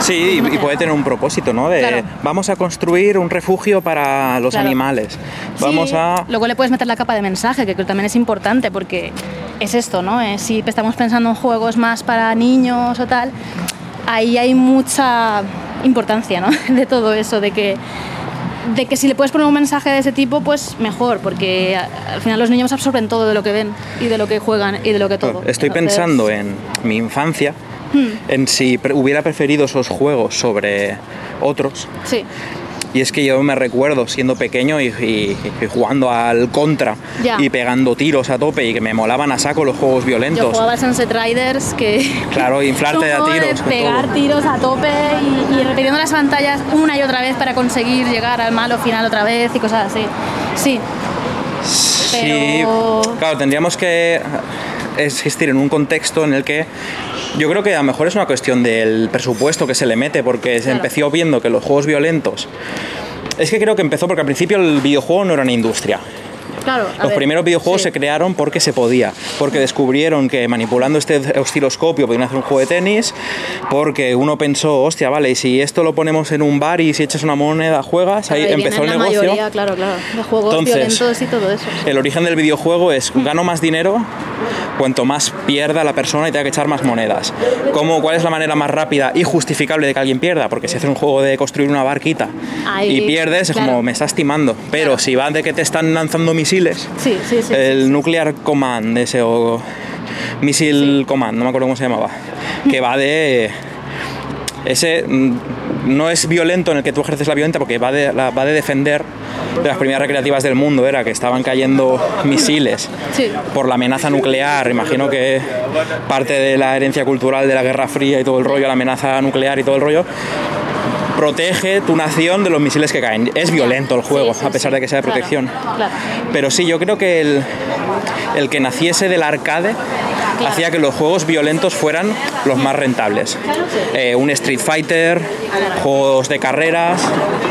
Sí, y, y puede tener un propósito, ¿no? De Claro. vamos a construir un refugio para los Claro. animales. Vamos Sí, a... Luego le puedes meter la capa de mensaje, que también es importante, porque es esto, ¿no? Eh, si estamos pensando en juegos más para niños o tal, ahí hay mucha importancia, ¿no? De todo eso, de que de que si le puedes poner un mensaje de ese tipo, pues mejor, porque al final los niños absorben todo de lo que ven y de lo que juegan y de lo que todo. Estoy Entonces, pensando en mi infancia, Hmm. en si hubiera preferido esos juegos sobre otros. Sí, Y es que yo me recuerdo siendo pequeño y, y- y jugando al contra Ya. y pegando tiros a tope y que me molaban a saco los juegos yo violentos. jugaba al Sunset Riders, que Claro, inflarte a tiros. De pegar todo. tiros a tope y, y repitiendo las pantallas una y otra vez para conseguir llegar al malo final otra vez y cosas así. Sí, Sí, Pero- claro, tendríamos que existir en un contexto en el que yo creo que a lo mejor es una cuestión del presupuesto que se le mete, porque se Claro. empezó viendo que los juegos violentos. Es que creo que empezó porque al principio el videojuego no era una industria. claro. Los ver, primeros videojuegos sí. se crearon porque se podía, porque descubrieron que manipulando este osciloscopio podían hacer un juego de tenis, porque uno pensó, hostia, vale, y si esto lo ponemos en un bar y si echas una moneda juegas, ahí y empezó el la negocio. mayoría, claro, claro, de juegos Entonces, violentos y todo eso. sí. El origen del videojuego es gano más dinero cuanto más pierda la persona y tenga que echar más monedas. ¿Cómo, ¿Cuál es la manera más rápida y justificable de que alguien pierda? Porque si haces un juego de construir una barquita Ahí, y pierdes, es como me estás timando. Pero Claro. si va de que te están lanzando misiles, Sí, sí, sí. el. Nuclear Command, ese o Missile Command, no me acuerdo cómo se llamaba, que va de ese mm, no es violento en el que tú ejerces la violencia porque va de, la- va de defender de las primeras recreativas del mundo era que estaban cayendo misiles Sí. por la amenaza nuclear. Imagino que parte de la herencia cultural de la Guerra Fría y todo el rollo la amenaza nuclear y todo el rollo protege tu nación de los misiles que caen. Es violento el juego Sí, sí, a pesar de que sea de Claro, protección. claro. pero sí, yo creo que el, el que naciese del arcade Claro. hacía que los juegos violentos fueran los más rentables. Eh, un Street Fighter, juegos de carreras.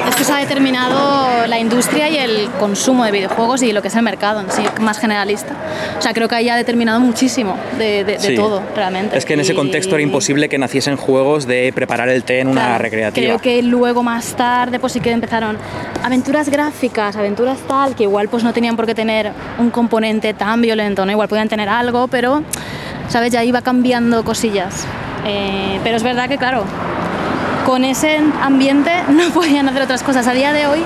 Es que se ha determinado la industria y el consumo de videojuegos y lo que es el mercado en sí, más generalista. O sea, creo que ahí ha determinado muchísimo de, de- de Sí. todo, realmente. Es que en ese Y- contexto era imposible que naciesen juegos de preparar el té en una Claro, recreativa. Creo que luego más tarde pues sí que empezaron aventuras gráficas, aventuras tal, que igual pues no tenían por qué tener un componente tan violento, ¿no? Igual podían tener algo, pero, ¿sabes? Ya iba cambiando cosillas. Eh, pero es verdad que, claro, con ese ambiente no podían hacer otras cosas. A día de hoy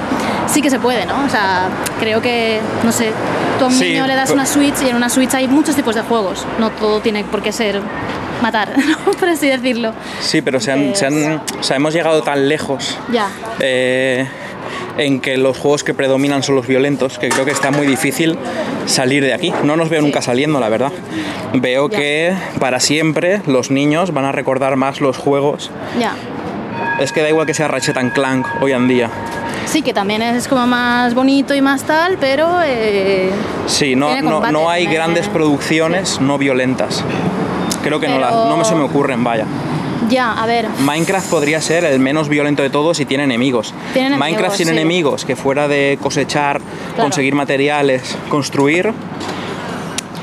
sí que se puede, ¿no? O sea, creo que, no sé, tú a un Sí, niño le das pues- una Switch y en una Switch hay muchos tipos de juegos. No todo tiene por qué ser matar, ¿no? por así decirlo. Sí, pero se han, se han- o sea, hemos llegado tan lejos Ya. eh, en que los juegos que predominan son los violentos, que creo que está muy difícil salir de aquí. No nos veo nunca saliendo, la verdad. Veo que para siempre los niños van a recordar más los juegos. Ya. Es que da igual que sea Ratchet and Clank hoy en día. Sí, que también es como más bonito y más tal, pero eh, Sí, no, Tiene no, combate, no hay grandes producciones no violentas. Creo que no, las- no me se me ocurren, vaya. Ya, a ver. Minecraft podría ser el menos violento de todos y tiene enemigos. Tiene enemigos, Minecraft sin sí. enemigos, que fuera de cosechar, Claro. conseguir materiales, construir,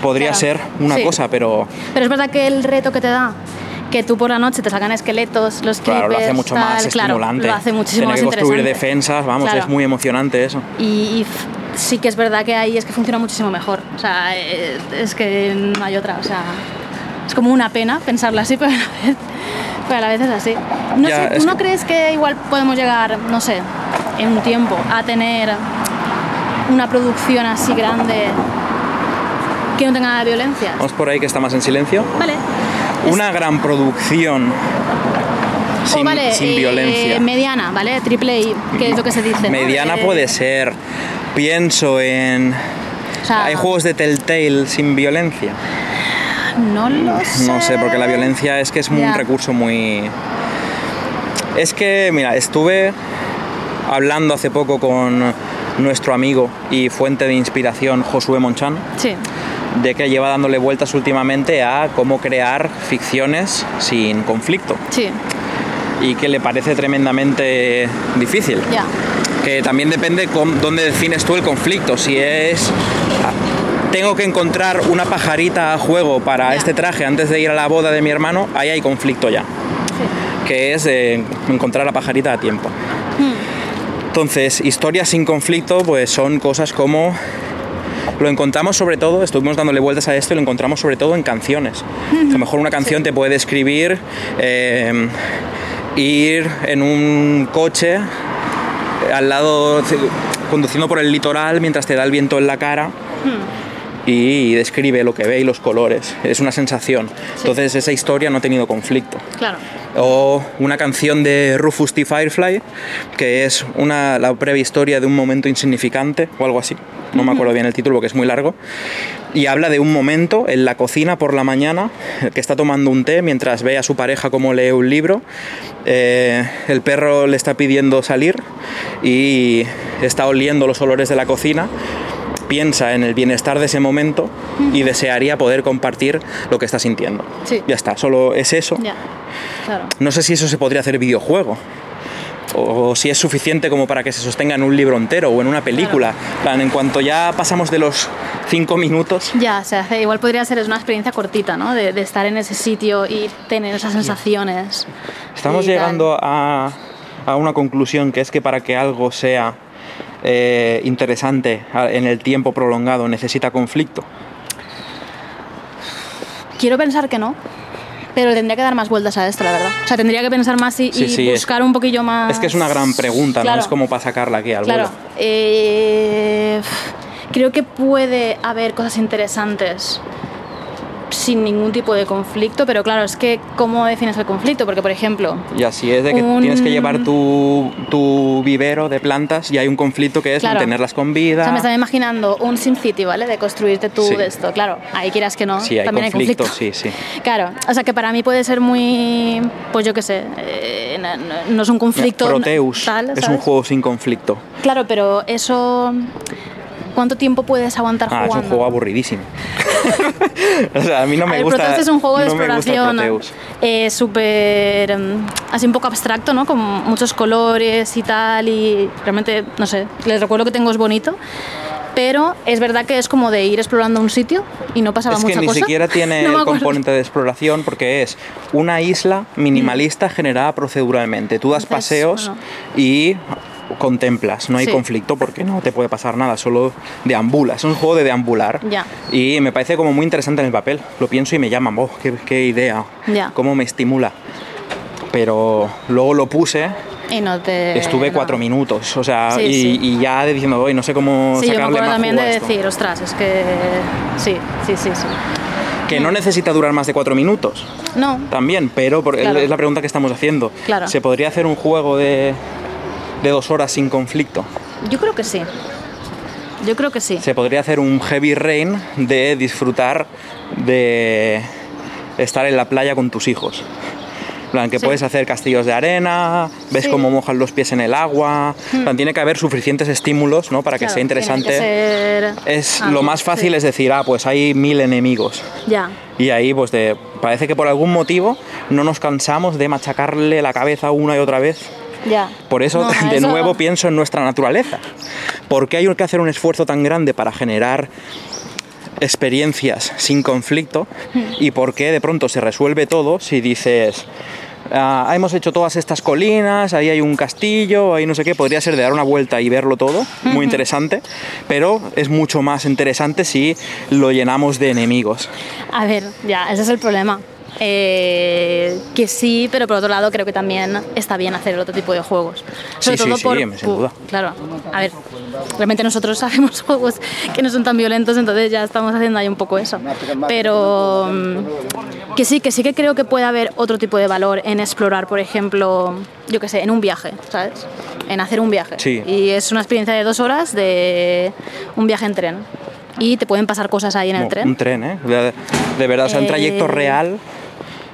podría Claro. ser una Sí. cosa, pero Pero es verdad que el reto que te da, que tú por la noche te sacan esqueletos, los claro, lo hace mucho tal, más claro, estimulante. lo hace muchísimo Tener más que construir interesante. defensas, vamos, Claro. es muy emocionante eso. Y, y sí que es verdad que ahí es que funciona muchísimo mejor. O sea, eh, es que no hay otra. O sea, es como una pena pensarlo así, pero a la vez, pero a la vez es así. No Ya, sé, ¿tú no que- crees que igual podemos llegar, no sé, en un tiempo a tener una producción así grande que no tenga nada de violencia? Vamos por ahí que está más en silencio. Vale. Una gran producción sin, o vale, sin eh, violencia. mediana, ¿vale? Triple I, que es lo que se dice. Mediana De- puede ser. Pienso en. o sea, Hay juegos de Telltale sin violencia. No lo sé. No sé, porque la violencia es que es un recurso muy... Es que, mira, estuve hablando hace poco con nuestro amigo y fuente de inspiración Josué Monchan, Sí, de que lleva dándole vueltas últimamente a cómo crear ficciones sin conflicto sí, y que le parece tremendamente difícil. ya. Que también depende con dónde defines tú el conflicto. Si es. Tengo que encontrar una pajarita a juego para este traje antes de ir a la boda de mi hermano, ahí hay conflicto ya. Que es eh, encontrar la pajarita a tiempo. Hmm. Entonces, historias sin conflicto, pues son cosas como. Lo encontramos sobre todo, estuvimos dándole vueltas a esto y lo encontramos sobre todo en canciones. A lo mejor una canción te puede describir eh, ir en un coche al lado, conduciendo por el litoral mientras te da el viento en la cara y describe lo que ve y los colores. Es una sensación. Entonces esa historia no ha tenido conflicto. Claro. O una canción de Rufus T. Firefly, que es una, la breve historia de un momento insignificante o algo así. No me acuerdo bien el título porque es muy largo. Y habla de un momento en la cocina por la mañana, que está tomando un té mientras ve a su pareja como lee un libro. Eh, el perro le está pidiendo salir y está oliendo los olores de la cocina piensa en el bienestar de ese momento y desearía poder compartir lo que está sintiendo. Sí. Ya está, solo es eso. Ya. Claro. No sé si eso se podría hacer videojuego. O si es suficiente como para que se sostenga en un libro entero o en una película. En plan, En cuanto ya pasamos de los cinco minutos, Ya, se hace. Igual podría ser una experiencia cortita, ¿no? De, de estar en ese sitio y tener esas sensaciones. estamos llegando a, a una conclusión que es que para que algo sea eh, interesante en el tiempo prolongado necesita conflicto. Quiero pensar que no. Pero tendría que dar más vueltas a esto, la verdad. O sea, tendría que pensar más y, Sí, y sí, es- buscar un poquillo más. Es que es una gran pregunta, Claro. no es como para sacarla aquí al Claro. vuelo. Eh, creo que puede haber cosas interesantes sin ningún tipo de conflicto, pero claro, es que ¿cómo defines el conflicto? Porque, por ejemplo, Y así es de que Un- tienes que llevar tu, tu vivero de plantas y hay un conflicto que es Claro. mantenerlas con vida. o sea, me estaba imaginando un SimCity, ¿vale? De construirte tú Sí. de esto. Claro, ahí quieras que no, Sí, hay también conflicto, hay conflicto. sí, sí. Claro, o sea que para mí puede ser muy, pues yo qué sé, eh, no, no- no es un conflicto Proteus tal, es un juego sin conflicto. Claro, pero eso, ¿cuánto tiempo puedes aguantar Ah, es jugando? un juego aburridísimo. o sea, a mí no A me ver, gusta. Proteus es un juego de no exploración eh, súper, mm, así un poco abstracto, ¿no? Con muchos colores y tal, y realmente, no sé, les recuerdo que tengo es bonito, pero es verdad que es como de ir explorando un sitio y no pasaba Es que mucha ni cosa. siquiera tiene No el componente de exploración porque es una isla minimalista generada proceduralmente. Tú das Entonces, paseos bueno. y contemplas, no hay Sí. conflicto porque no te puede pasar nada, solo deambulas. Es un juego de deambular Ya. y me parece como muy interesante en el papel. Lo pienso y me llama, oh, qué, qué idea, Ya. cómo me estimula. Pero luego lo puse Y no te... Estuve no. cuatro minutos, o sea, Sí, y, sí. y ya diciendo, hoy no sé cómo Sí, yo me sacarle acuerdo más también jugo de a esto". decir, ostras, es que sí, sí, sí, sí. Que no necesita durar más de cuatro minutos, No, también, pero por- Claro. es la pregunta que estamos haciendo. Claro. ¿Se podría hacer un juego de, de dos horas sin conflicto? yo creo que sí. Yo creo que sí. Se podría hacer un heavy rain de disfrutar de estar en la playa con tus hijos. Plan, que Sí. puedes hacer castillos de arena, ves Sí. cómo mojan los pies en el agua. Plan, tiene que haber suficientes estímulos ¿no? para que sea que interesante. ser Es lo más fácil sí. es decir, ah, pues hay mil enemigos. Ya. Y ahí, pues de, parece que por algún motivo no nos cansamos de machacarle la cabeza una y otra vez. Ya. Por eso, No, de eso- nuevo, pienso en nuestra naturaleza. ¿Por qué hay que hacer un esfuerzo tan grande para generar experiencias sin conflicto? ¿Y por qué de pronto se resuelve todo si dices... "Ah, hemos hecho todas estas colinas, ahí hay un castillo, ahí no sé qué, podría ser de dar una vuelta y verlo todo, muy interesante, pero es mucho más interesante si lo llenamos de enemigos. A ver, ya, ese es el problema. Eh, que sí, pero por otro lado creo que también está bien hacer otro tipo de juegos. Sí, sí, sí, sin por- duda. Claro, a ver, realmente nosotros hacemos juegos que no son tan violentos, entonces ya estamos haciendo ahí un poco eso. Pero mm, que sí, que sí que creo que puede haber otro tipo de valor en explorar, por ejemplo, yo qué sé, en un viaje, ¿sabes? En hacer un viaje. Sí. Y es una experiencia de dos horas de un viaje en tren. Y te pueden pasar cosas ahí en el Como tren. Un tren, ¿eh? De, de verdad, o sea, un trayecto Eh, real,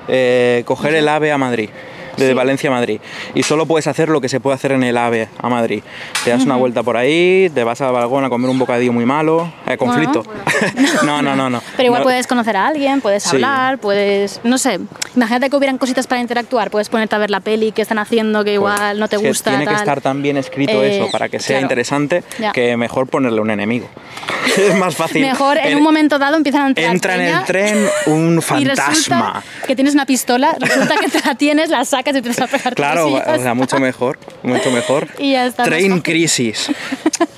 eh, coger el AVE a Madrid, de Sí. Valencia a Madrid. Y solo puedes hacer lo que se puede hacer en el AVE a Madrid. Te das una vuelta por ahí, te vas al balcón a comer un bocadillo muy malo. Eh, conflicto. no, no, no, no. Pero igual No, puedes conocer a alguien, puedes Sí. hablar, puedes, no sé, imagínate que hubieran cositas para interactuar, puedes ponerte a ver la peli que están haciendo que igual no te que gusta. tiene que tal. estar tan bien escrito Eh, eso para que sea claro. interesante Ya. que mejor ponerle un enemigo. es más fácil. Mejor en El- un momento dado empiezan a entrar Entra en el tren un fantasma. que tienes una pistola, resulta que te la tienes, la sacas y empiezas a pegar Claro, o sea, está. mucho mejor, mucho mejor. Y ya está, Train. Crisis.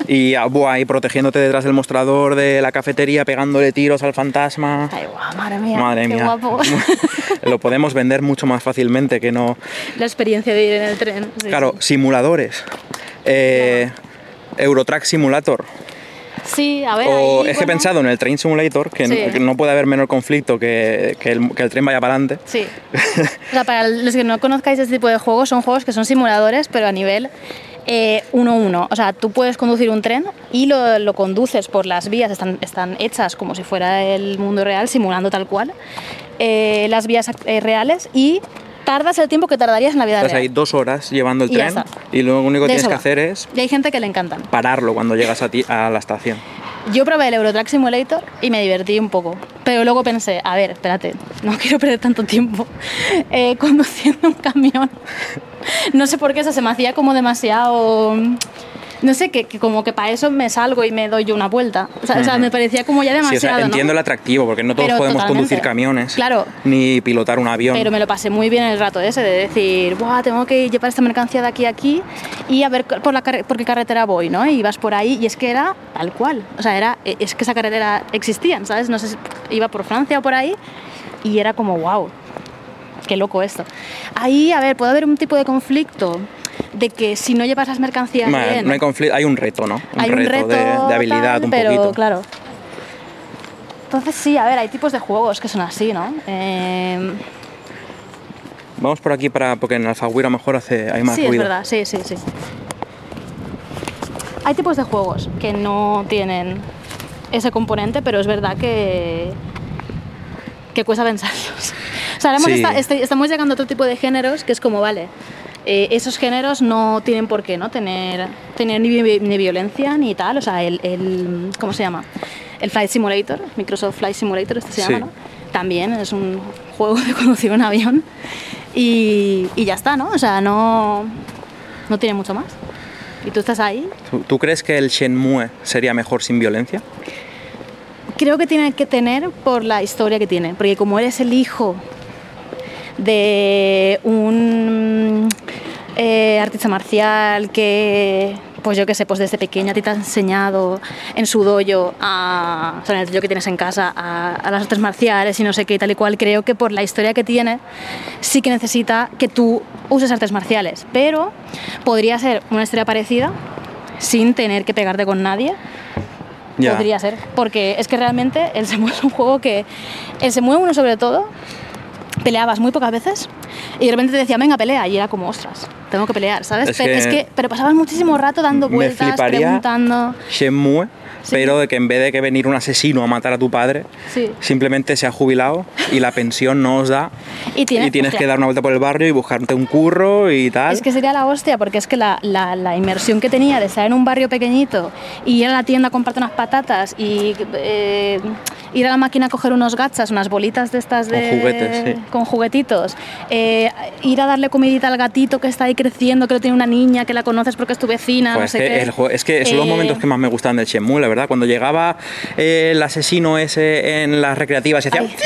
Y ah, buah, ahí protegiéndote detrás del mostrador de la cafetería, pegándole tiros al fantasma. Ay, guau, madre mía, Madre qué mía. guapo. Lo podemos vender mucho más fácilmente que no. la experiencia de ir en el tren. sí, Claro, sí. simuladores. Eh, Eurotrack Simulator. Sí, a ver. O ahí, es que he bueno, pensado en el Train Simulator, que, Sí. no, que no puede haber menor conflicto que, que el, que el tren vaya para adelante. Sí. O sea, para los que no conozcáis este tipo de juegos, son juegos que son simuladores, pero a nivel 1-1. o sea, tú puedes conducir un tren y lo, lo conduces por las vías, están, están hechas como si fuera el mundo real, simulando tal cual eh, las vías eh, reales y tardas el tiempo que tardarías en la vida Estás real. ahí dos horas llevando el Y tren y lo único que De tienes que va. hacer es Y hay gente que le encantan. pararlo cuando llegas a, ti, a la estación. Yo probé el Eurotrack Simulator y me divertí un poco. Pero luego pensé, a ver, espérate, no quiero perder tanto tiempo eh, conduciendo un camión. No sé por qué eso se me hacía como demasiado... No sé, que, que como que para eso me salgo y me doy yo una vuelta. O sea, o sea, me parecía como ya Sí, o demasiado, sea, ¿no? entiendo el atractivo, porque no todos Pero podemos totalmente. conducir camiones, Claro. ni pilotar un avión. Pero me lo pasé muy bien el rato ese de decir, Buah, tengo que llevar esta mercancía de aquí a aquí y a ver por, la por qué carretera voy, ¿no? Y vas por ahí y es que era tal cual. O sea, era, es que esa carretera existía, ¿sabes? No sé si iba por Francia o por ahí y era como, wow, qué loco esto. Ahí, a ver, puede haber un tipo de conflicto de que si no llevas las mercancías Bueno, bien, no hay conflicto, hay un reto, ¿no? Un hay un reto de, de habilidad tal, un pero, poquito. claro. Entonces sí, a ver, hay tipos de juegos que son así, ¿no? Eh, Vamos por aquí para porque en Alfaguira mejor hace hay más sí, ruido. es verdad, sí, sí, sí. Hay tipos de juegos que no tienen ese componente, pero es verdad que, que cuesta pensarlos. O sea, ahora Sí. estamos llegando a otro tipo de géneros que es como, vale, eh, esos géneros no tienen por qué ¿no? tener, tener ni, vi- ni violencia ni tal. O sea, el, el- ¿cómo se llama? El Flight Simulator, Microsoft Flight Simulator, este se Sí. llama, ¿no? También es un juego de conducir un avión y, y ya está, ¿no? O sea, no, no tiene mucho más. Y tú estás ahí. ¿Tú, tú crees que el Shenmue sería mejor sin violencia? Creo que tiene que tener por la historia que tiene, porque como eres el hijo de un eh, artista marcial que, pues yo qué sé, pues desde pequeña a ti te ha enseñado en su dojo, a, o sea, en el dojo que tienes en casa, a, a las artes marciales y no sé qué y tal y cual, creo que por la historia que tiene sí que necesita que tú uses artes marciales, pero podría ser una historia parecida sin tener que pegarte con nadie. Podría ser, porque es que realmente el Semue es un juego que. El Semue 1 sobre todo, peleabas muy pocas veces y de repente te decía, venga, pelea, y era como, ostras, tengo que pelear, ¿sabes? Es pero, que- es que, pero pasabas muchísimo rato dando Me vueltas, fliparía preguntando. Shenmue, Sí. pero de que en vez de que venir un asesino a matar a tu padre, Sí. simplemente se ha jubilado y la pensión no os da Y tiene- tienes que dar una vuelta por el barrio y buscarte un curro y tal. Es que sería la hostia, porque es que la, la- la inmersión que tenía de estar en un barrio pequeñito y ir a la tienda a comprarte unas patatas y eh, ir a la máquina a coger unos gachas, unas bolitas de estas de... Con juguetes, sí. Con juguetitos. eh, ir a darle comidita al gatito que está ahí creciendo, que lo tiene una niña, que la conoces porque es tu vecina, no es, sé qué. el es que son los Eh, momentos que más me gustan del Shenmue, la verdad. Cuando llegaba eh, el asesino ese en las recreativas y hacía... Ay.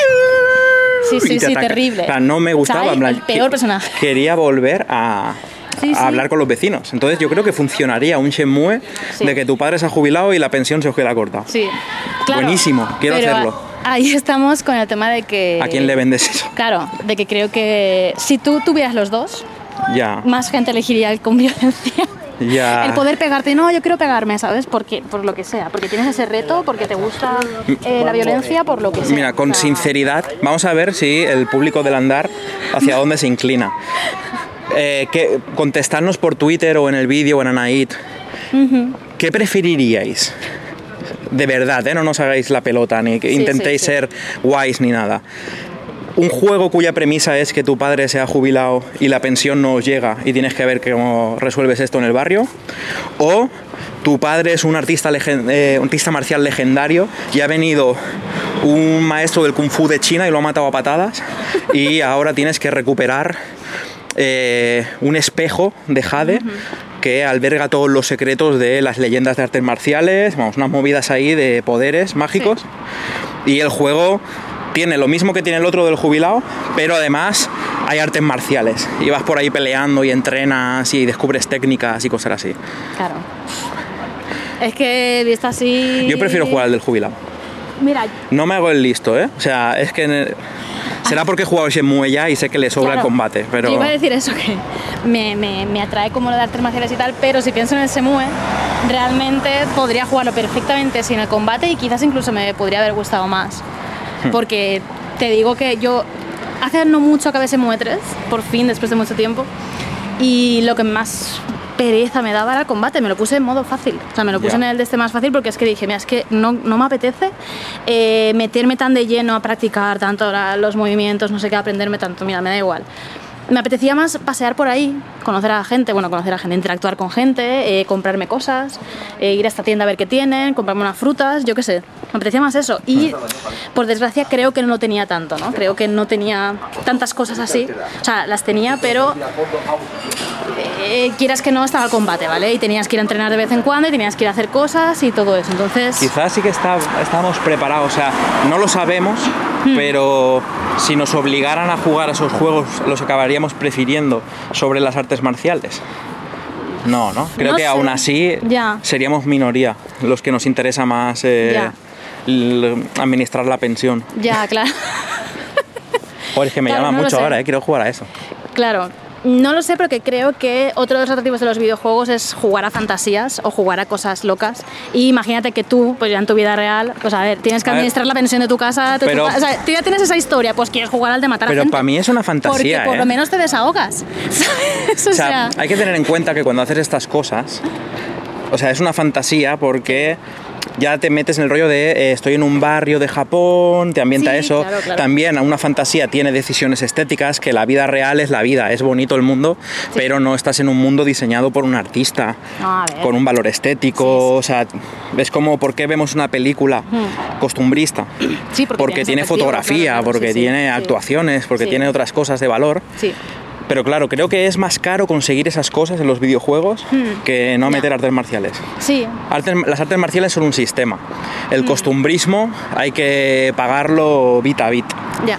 Sí, sí, sí, ataca. terrible. O sea, no me gustaba. Plan, el peor personaje. Quería volver a, Sí, a hablar con los vecinos. Entonces yo creo que funcionaría un Shenmue de que tu padre se ha jubilado y la pensión se os queda corta. Sí, claro. Buenísimo, quiero pero hacerlo. Ahí estamos con el tema de que... ¿A quién le vendes eso? Claro, de que creo que si tú tuvieras los dos, Ya. más gente elegiría el con violencia. Ya. El poder pegarte, no, yo quiero pegarme, ¿sabes? Porque, por lo que sea, porque tienes ese reto, porque te gusta eh, la violencia, por lo que sea. Mira, con sinceridad, vamos a ver si el público del andar hacia dónde se inclina. Eh, que, contestadnos por Twitter o en el vídeo o en Anaid. ¿Qué preferiríais? De verdad, ¿eh? no nos hagáis la pelota ni que Sí, intentéis sí, sí. ser guays ni nada. Un juego cuya premisa es que tu padre se ha jubilado y la pensión no os llega y tienes que ver cómo resuelves esto en el barrio. O tu padre es un artista, eh, un artista marcial legendario y ha venido un maestro del kung fu de China y lo ha matado a patadas y ahora tienes que recuperar eh, un espejo de jade que alberga todos los secretos de las leyendas de artes marciales, vamos, unas movidas ahí de poderes mágicos. Y el juego tiene lo mismo que tiene el otro del jubilado, pero además hay artes marciales. Y vas por ahí peleando y entrenas y descubres técnicas y cosas así. Claro. Es que visto así. Yo prefiero jugar al del jubilado. Mira, No me hago el listo, ¿eh? O sea, es que... en el- Será porque he jugado Shenmue ya y sé que le sobra el combate, pero... Yo iba a decir eso, que me, me- me atrae como lo de artes marciales y tal, pero si pienso en el Semue, realmente podría jugarlo perfectamente sin el combate y quizás incluso me podría haber gustado más. Hmm. Porque te digo que yo hace no mucho acabé Semue 3, por fin, después de mucho tiempo, y lo que más pereza me daba era el combate, me lo puse en modo fácil, o sea, me lo puse en el de este más fácil porque es que dije, mira, es que no, no me apetece eh, meterme tan de lleno a practicar tanto la- los movimientos, no sé qué, aprenderme tanto, mira, me da igual. Me apetecía más pasear por ahí, conocer a la gente, bueno, conocer a gente, interactuar con gente, eh, comprarme cosas, eh, ir a esta tienda a ver qué tienen, comprarme unas frutas, yo qué sé. Me apetecía más eso. Y por desgracia creo que no lo tenía tanto, ¿no? Creo que no tenía tantas cosas así. O sea, las tenía, pero eh, quieras que no, estaba el combate, ¿vale? Y tenías que ir a entrenar de vez en cuando y tenías que ir a hacer cosas y todo eso. Entonces, Quizás sí que está, estamos preparados, o sea, no lo sabemos, Hmm. pero si nos obligaran a jugar a esos juegos, los acabaríamos prefiriendo sobre las artes marciales. No, ¿no? Creo No que sé. aún así seríamos minoría los que nos interesa más eh, administrar la pensión. ya, claro. Joder, es que me Claro, llama no mucho ahora, ¿eh? quiero jugar a eso. Claro. No lo sé porque creo que otro de los atractivos de los videojuegos es jugar a fantasías o jugar a cosas locas. Y imagínate que tú, pues ya en tu vida real, pues a ver, tienes que A ver. administrar la pensión de tu casa. tu Pero- o sea, tú ya tienes esa historia, pues quieres jugar al de matar a Pero para mí es una fantasía, Porque por ¿eh? lo menos te desahogas. ¿sabes? O O sea, sea, hay que tener en cuenta que cuando haces estas cosas, o sea, es una fantasía porque ya te metes en el rollo de eh, estoy en un barrio de Japón, te ambienta Sí, eso. claro, claro. También una fantasía tiene decisiones estéticas, que la vida real es la vida, es bonito el mundo, pero no estás en un mundo diseñado por un artista, No, a ver. con un valor estético, o sea, es como por qué vemos una película costumbrista. Sí, porque tienes tiene fotografía, claro, porque tiene actuaciones, porque tiene otras cosas de valor. Pero claro, creo que es más caro conseguir esas cosas en los videojuegos que no Hmm. Meter artes marciales. Sí, Artes- las artes marciales son un sistema. Hmm. El costumbrismo hay que pagarlo bit a bit. Ya.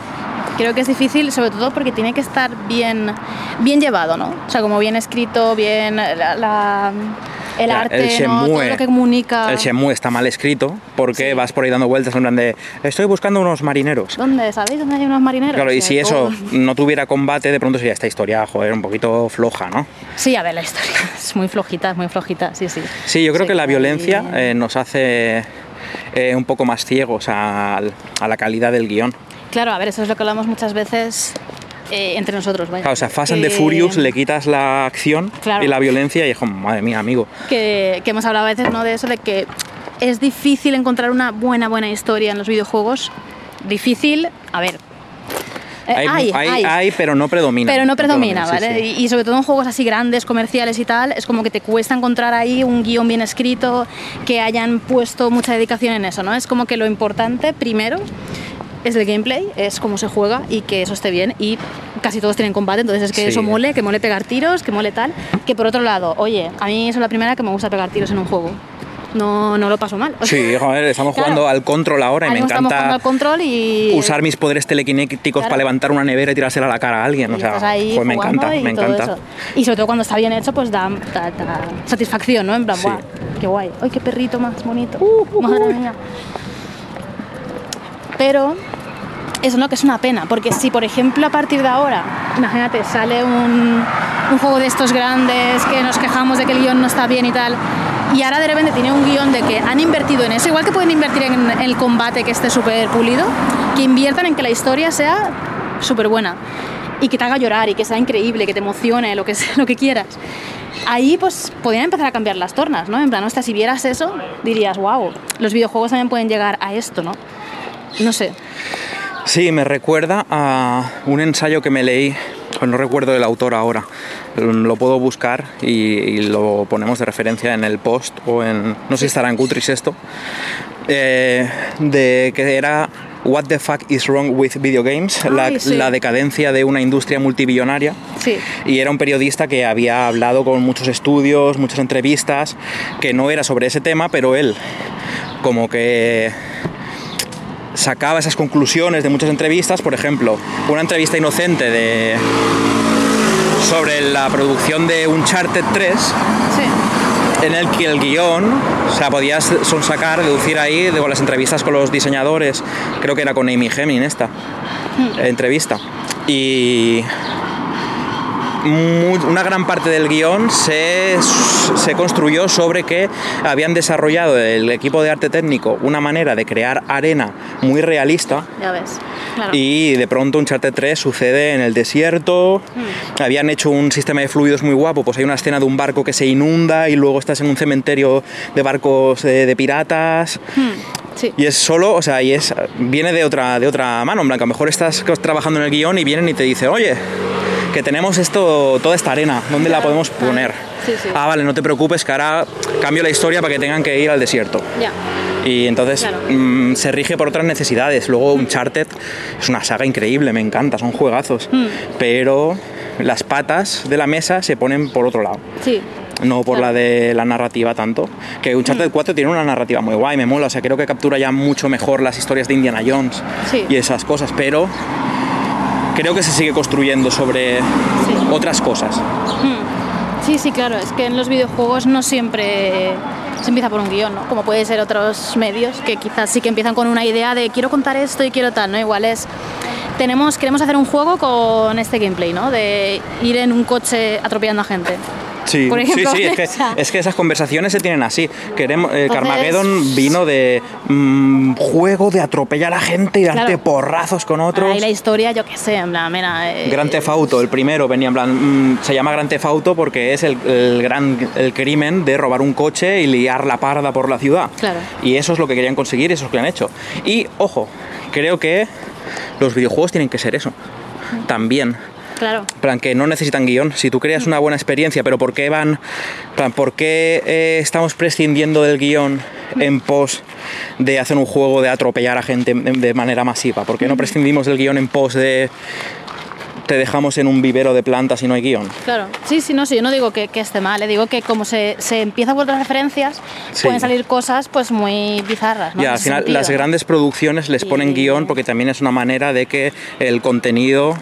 Creo que es difícil, sobre todo porque tiene que estar bien, bien llevado, ¿no? O sea, como bien escrito, bien la, la- el Ya, arte, el ¿no? todo lo que comunica. El Shenmue está mal escrito porque Sí. vas por ahí dando vueltas en plan de estoy buscando unos marineros. ¿Dónde? ¿Sabéis dónde hay unos marineros? Claro, y si eso no tuviera combate, de pronto sería esta historia, joder, un poquito floja, ¿no? Sí, a ver, la historia es muy flojita, es muy flojita, sí, sí. Sí, yo creo Sí, que la violencia eh, nos hace eh, un poco más ciegos a, a la calidad del guion. Claro, a ver, eso es lo que hablamos muchas veces eh, entre nosotros. Vaya. Claro, o sea, Fast and the Furious le quitas la acción Claro. y la violencia y es como, madre mía, amigo. que, que hemos hablado a veces ¿no? de eso, de que es difícil encontrar una buena, buena historia en los videojuegos. Difícil, a ver. eh, Hay, hay, hay, pero no predomina. pero no predomina, ¿vale? sí. Y, y sobre todo en juegos así grandes, comerciales y tal, es como que te cuesta encontrar ahí un guion bien escrito, que hayan puesto mucha dedicación en eso, ¿no? Es como que lo importante, primero, es el gameplay, es cómo se juega y que eso esté bien. Y casi todos tienen combate, entonces es que Sí. eso mole, que mole pegar tiros, que mole tal. Que por otro lado, oye, a mí eso es la primera que me gusta pegar tiros en un juego. No, no lo paso mal. Sí, joder, estamos Claro. jugando al control ahora y me encanta al control y usar mis poderes telequinéticos Claro. para levantar una nevera y tirársela a la cara a alguien. y O sea, pues me encanta, y me encanta. eso. Y sobre todo cuando está bien hecho, pues da, da- da satisfacción, ¿no? En plan, Sí. "Buah, qué guay. ¡Ay, qué perrito más bonito! Uh, Madre mía. Pero eso no, que es una pena, porque si por ejemplo a partir de ahora, imagínate, sale un, juego de estos grandes que nos quejamos de que el guion no está bien y tal, y ahora de repente tiene un guion de que han invertido en eso, igual que pueden invertir en el combate que esté súper pulido, que inviertan en que la historia sea súper buena y que te haga llorar y que sea increíble, que te emocione, lo que, lo que quieras. Ahí pues podrían empezar a cambiar las tornas, ¿no? En plan, hostia, si vieras eso, dirías, wow, los videojuegos también pueden llegar a esto, ¿no? No sé. Sí, me recuerda a un ensayo que me leí, no recuerdo el autor ahora, lo puedo buscar y, y lo ponemos de referencia en el post o en, no sé si estará en Goodreads esto, eh, de que era What the fuck is wrong with video games, la, Ay, sí. la decadencia de una industria multibillonaria. Sí. Y era un periodista que había hablado con muchos estudios, muchas entrevistas, que no era sobre ese tema, pero él como que sacaba esas conclusiones de muchas entrevistas, por ejemplo, una entrevista inocente de sobre la producción de Uncharted 3 Sí. en el que el guion, o sea, podías sonsacar, deducir ahí, de, con las entrevistas con los diseñadores, creo que era con Amy Hemming esta entrevista, y mu- una gran parte del guion se, se construyó sobre que habían desarrollado el equipo de arte técnico una manera de crear arena muy realista Ya ves. Claro. y de pronto Uncharted 3 sucede en el desierto. Habían hecho un sistema de fluidos muy guapo. Pues hay una escena de un barco que se inunda y luego estás en un cementerio de barcos eh, de piratas. Sí. Y es solo, o sea, y es, viene de otra, de otra mano. En blanco, a lo mejor estás trabajando en el guion y vienen y te dicen, oye, que tenemos esto, toda esta arena, ¿dónde la podemos poner? Sí, sí. Ah, vale, no te preocupes, que ahora cambio la historia para que tengan que ir al desierto. Ya. Y entonces Claro. mm, se rige por otras necesidades. Luego Uncharted es una saga increíble, me encanta, son juegazos. Mm. Pero las patas de la mesa se ponen por otro lado. Sí. No por Claro. la de la narrativa tanto. Que Uncharted 4 tiene una narrativa muy guay, me mola. O sea, creo que captura ya mucho mejor las historias de Indiana Jones Sí. y esas cosas. Pero creo que se sigue construyendo sobre Sí. otras cosas. Sí, sí, claro. Es que en los videojuegos no siempre se empieza por un guion, ¿no? Como puede ser otros medios que quizás sí que empiezan con una idea de quiero contar esto y quiero tal, ¿no? Igual es tenemos queremos hacer un juego con este gameplay, ¿no? De ir en un coche atropellando a gente. Sí, Por ejemplo, sí, sí, es que, es que esas conversaciones se tienen así. Queremos, eh, Entonces- Carmageddon vino de mm, juego de atropellar a gente y darte Claro. porrazos con otros. Ahí la historia, yo qué sé, en plan, mira, eh, Gran Theft Auto, el primero venía en plan, mm, se llama Gran Theft Auto porque es el, el gran el crimen de robar un coche y liar la parda por la ciudad. Claro. Y eso es lo que querían conseguir y eso es lo que han hecho. Y ojo, creo que los videojuegos tienen que ser eso. También. Claro. Plan, que no necesitan guion. Si tú creas una buena experiencia, pero ¿por qué van? plan, ¿Por qué eh, estamos prescindiendo del guion en pos de hacer un juego de atropellar a gente de manera masiva? ¿Por qué no prescindimos del guion en pos de te dejamos en un vivero de plantas y no hay guion? Claro, sí, sí, no, sí, yo no digo que, que esté mal, le digo que como se, se empieza por otras referencias, Sí. pueden salir cosas pues muy bizarras, ¿no? Ya, al final sentido, las grandes producciones les ponen guion porque también es una manera de que el contenido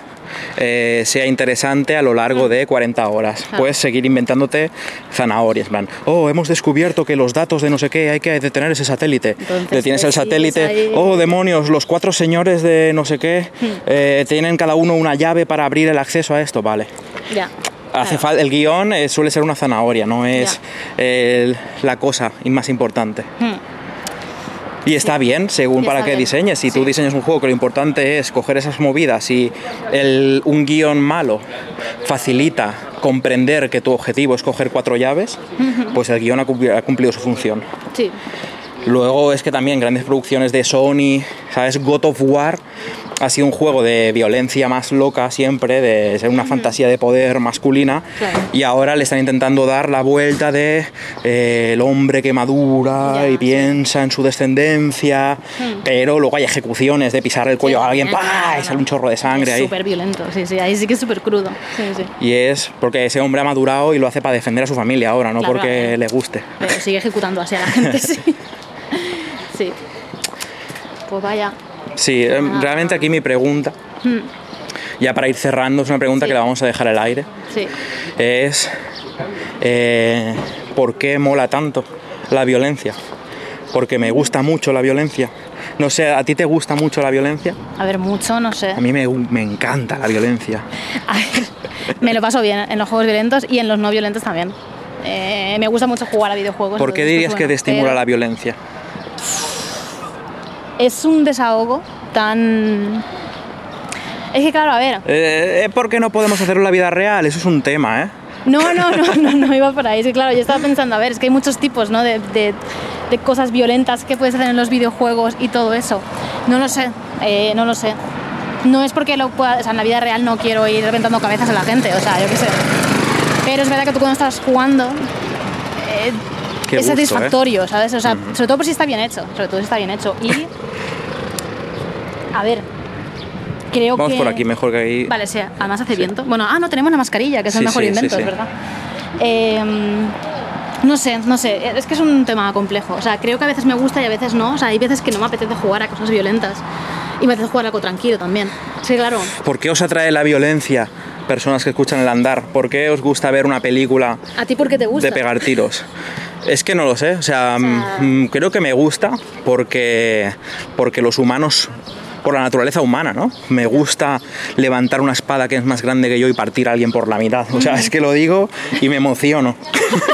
eh, sea interesante a lo largo de 40 horas. Claro. Puedes seguir inventándote zanahorias, plan, oh, hemos descubierto que los datos de no sé qué hay que detener ese satélite. Entonces, Le tienes te el satélite, ahí. oh, demonios, los cuatro señores de no sé qué Hmm. eh, tienen cada uno una llave para abrir el acceso a esto, vale. Ya. Hace claro. fal- el guion eh, suele ser una zanahoria, no es el- la cosa más importante. Hmm. Y está bien, según para qué diseñes. Si tú diseñas un juego que lo importante es coger esas movidas y el- un guion malo facilita comprender que tu objetivo es coger cuatro llaves, pues el guion ha cumpli- ha cumplido su función. Sí. Luego es que también grandes producciones de Sony, ¿sabes? God of War ha sido un juego de violencia más loca siempre, de ser una fantasía de poder masculina, Claro. y ahora le están intentando dar la vuelta de eh, el hombre que madura Ya, y sí. piensa en su descendencia, pero luego hay ejecuciones de pisar el cuello Sí, a alguien, claro, ¡pah! y sale un chorro de sangre Es súper violento, sí, sí, ahí sí que es súper crudo. Sí. Y es porque ese hombre ha madurado y lo hace para defender a su familia ahora, no Claro, porque le guste. Pero sigue ejecutando así a la gente, sí. Sí. Pues vaya. Sí, em, Ah. realmente aquí mi pregunta, Mm, ya para ir cerrando, es una pregunta Sí. que la vamos a dejar al aire. Sí. es eh, por qué mola tanto la violencia. Porque me gusta mucho la violencia. No sé, ¿a ti te gusta mucho la violencia? A ver, mucho, no sé. A mí me, me encanta la violencia. A ver, me lo paso bien en los juegos violentos y en los no violentos también. Eh, me gusta mucho jugar a videojuegos. ¿Por qué entonces, dirías pues, que te estimula pero la violencia? Es un desahogo tan... Es que claro, a ver, Eh, ¿Por qué no podemos hacerlo en la vida real? Eso es un tema, ¿eh? No, no, no, no, no iba por ahí. Sí, claro, yo estaba pensando, a ver, es que hay muchos tipos, ¿no? De, de- de cosas violentas que puedes hacer en los videojuegos y todo eso. No lo sé, eh, no lo sé. No es porque lo pueda, o sea, en la vida real no quiero ir reventando cabezas a la gente, o sea, yo qué sé. Pero es verdad que tú cuando estás jugando eh, Qué es gusto, ¿eh? satisfactorio, ¿sabes? O sea, sobre todo por si está bien hecho, sobre todo si está bien hecho. Y, a ver, creo Vamos que... por aquí, mejor que ahí. Vale, sí, además hace viento. Bueno, ah, no, tenemos la mascarilla, que es el Sí, mejor sí, invento, sí, es sí. verdad. Eh, no sé, no sé, es que es un tema complejo. O sea, creo que a veces me gusta y a veces no. O sea, hay veces que no me apetece jugar a cosas violentas y me apetece jugar algo tranquilo también. Sí, claro. ¿Por qué os atrae la violencia? Personas que escuchan el andar. ¿Por qué os gusta ver una película ¿A ti por qué te gusta? de pegar tiros? Es que no lo sé, o sea, O sea- mm, creo que me gusta porque, porque los humanos, por la naturaleza humana, ¿no? Me gusta levantar una espada que es más grande que yo y partir a alguien por la mitad. O sea, es que lo digo y me emociono.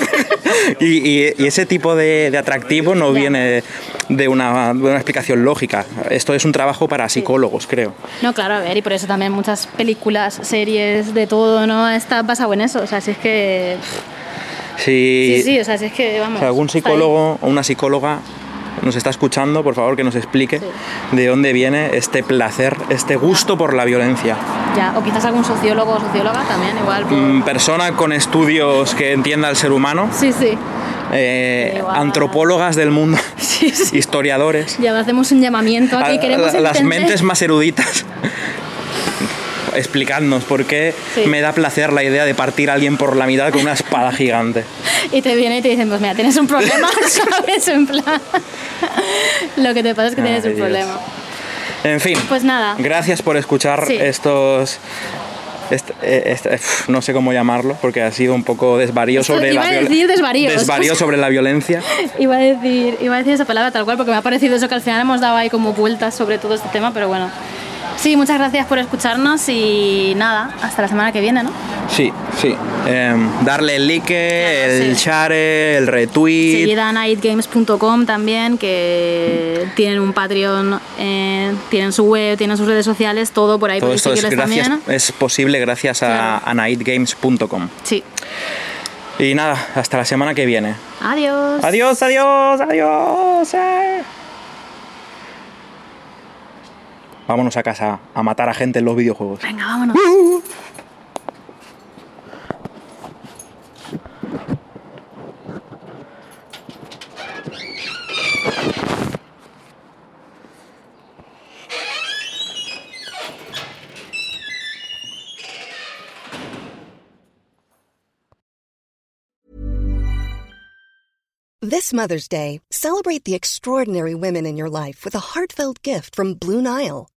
y, y- y ese tipo de, de atractivo no viene de una, de una explicación lógica. Esto es un trabajo para psicólogos, creo. No, claro, a ver, y por eso también muchas películas, series, de todo, ¿no? Está basado en eso. O sea, si es que. Si, Sí, sí, o sea, si es que, vamos. si algún está ahí. psicólogo o una psicóloga nos está escuchando, por favor que nos explique Sí. de dónde viene este placer, este gusto por la violencia. Ya, o quizás algún sociólogo o socióloga también, igual. por- Mm, Persona con estudios que entienda al ser humano, Sí, sí. eh, antropólogas del mundo, Sí, sí. historiadores, Ya hacemos un llamamiento aquí, a- queremos a- las mentes más eruditas. Explicadnos por qué Sí. me da placer la idea de partir a alguien por la mitad con una espada gigante. Y te viene y te dicen, pues mira, tienes un problema, ¿sabes? En plan... Lo que te pasa es que tienes un Dios. problema. En fin, Pues nada. gracias por escuchar Sí. estos. est- eh, eh, no sé cómo llamarlo, porque ha sido un poco desvarío Esto sobre iba la a decir desvaríos. desvarío sobre la violencia. Iba a, decir, iba a decir esa palabra tal cual porque me ha parecido eso que al final hemos dado ahí como vueltas sobre todo este tema, pero bueno. Sí, muchas gracias por escucharnos y nada, hasta la semana que viene, ¿no? Sí, sí. Em, darle el like, el sí. share, el retweet. Seguid a nightgames.com también, que tienen un Patreon, eh, tienen su web, tienen sus redes sociales, todo por ahí Todo esto es, gracias, también. es posible gracias a, Claro. a nightgames.com. Sí. Y nada, hasta la semana que viene. Adiós. Adiós, adiós, adiós. eh. Vámonos a casa a matar a gente en los videojuegos. Venga, vámonos. This Mother's Day, celebrate the extraordinary women in your life with a heartfelt gift from Blue Nile.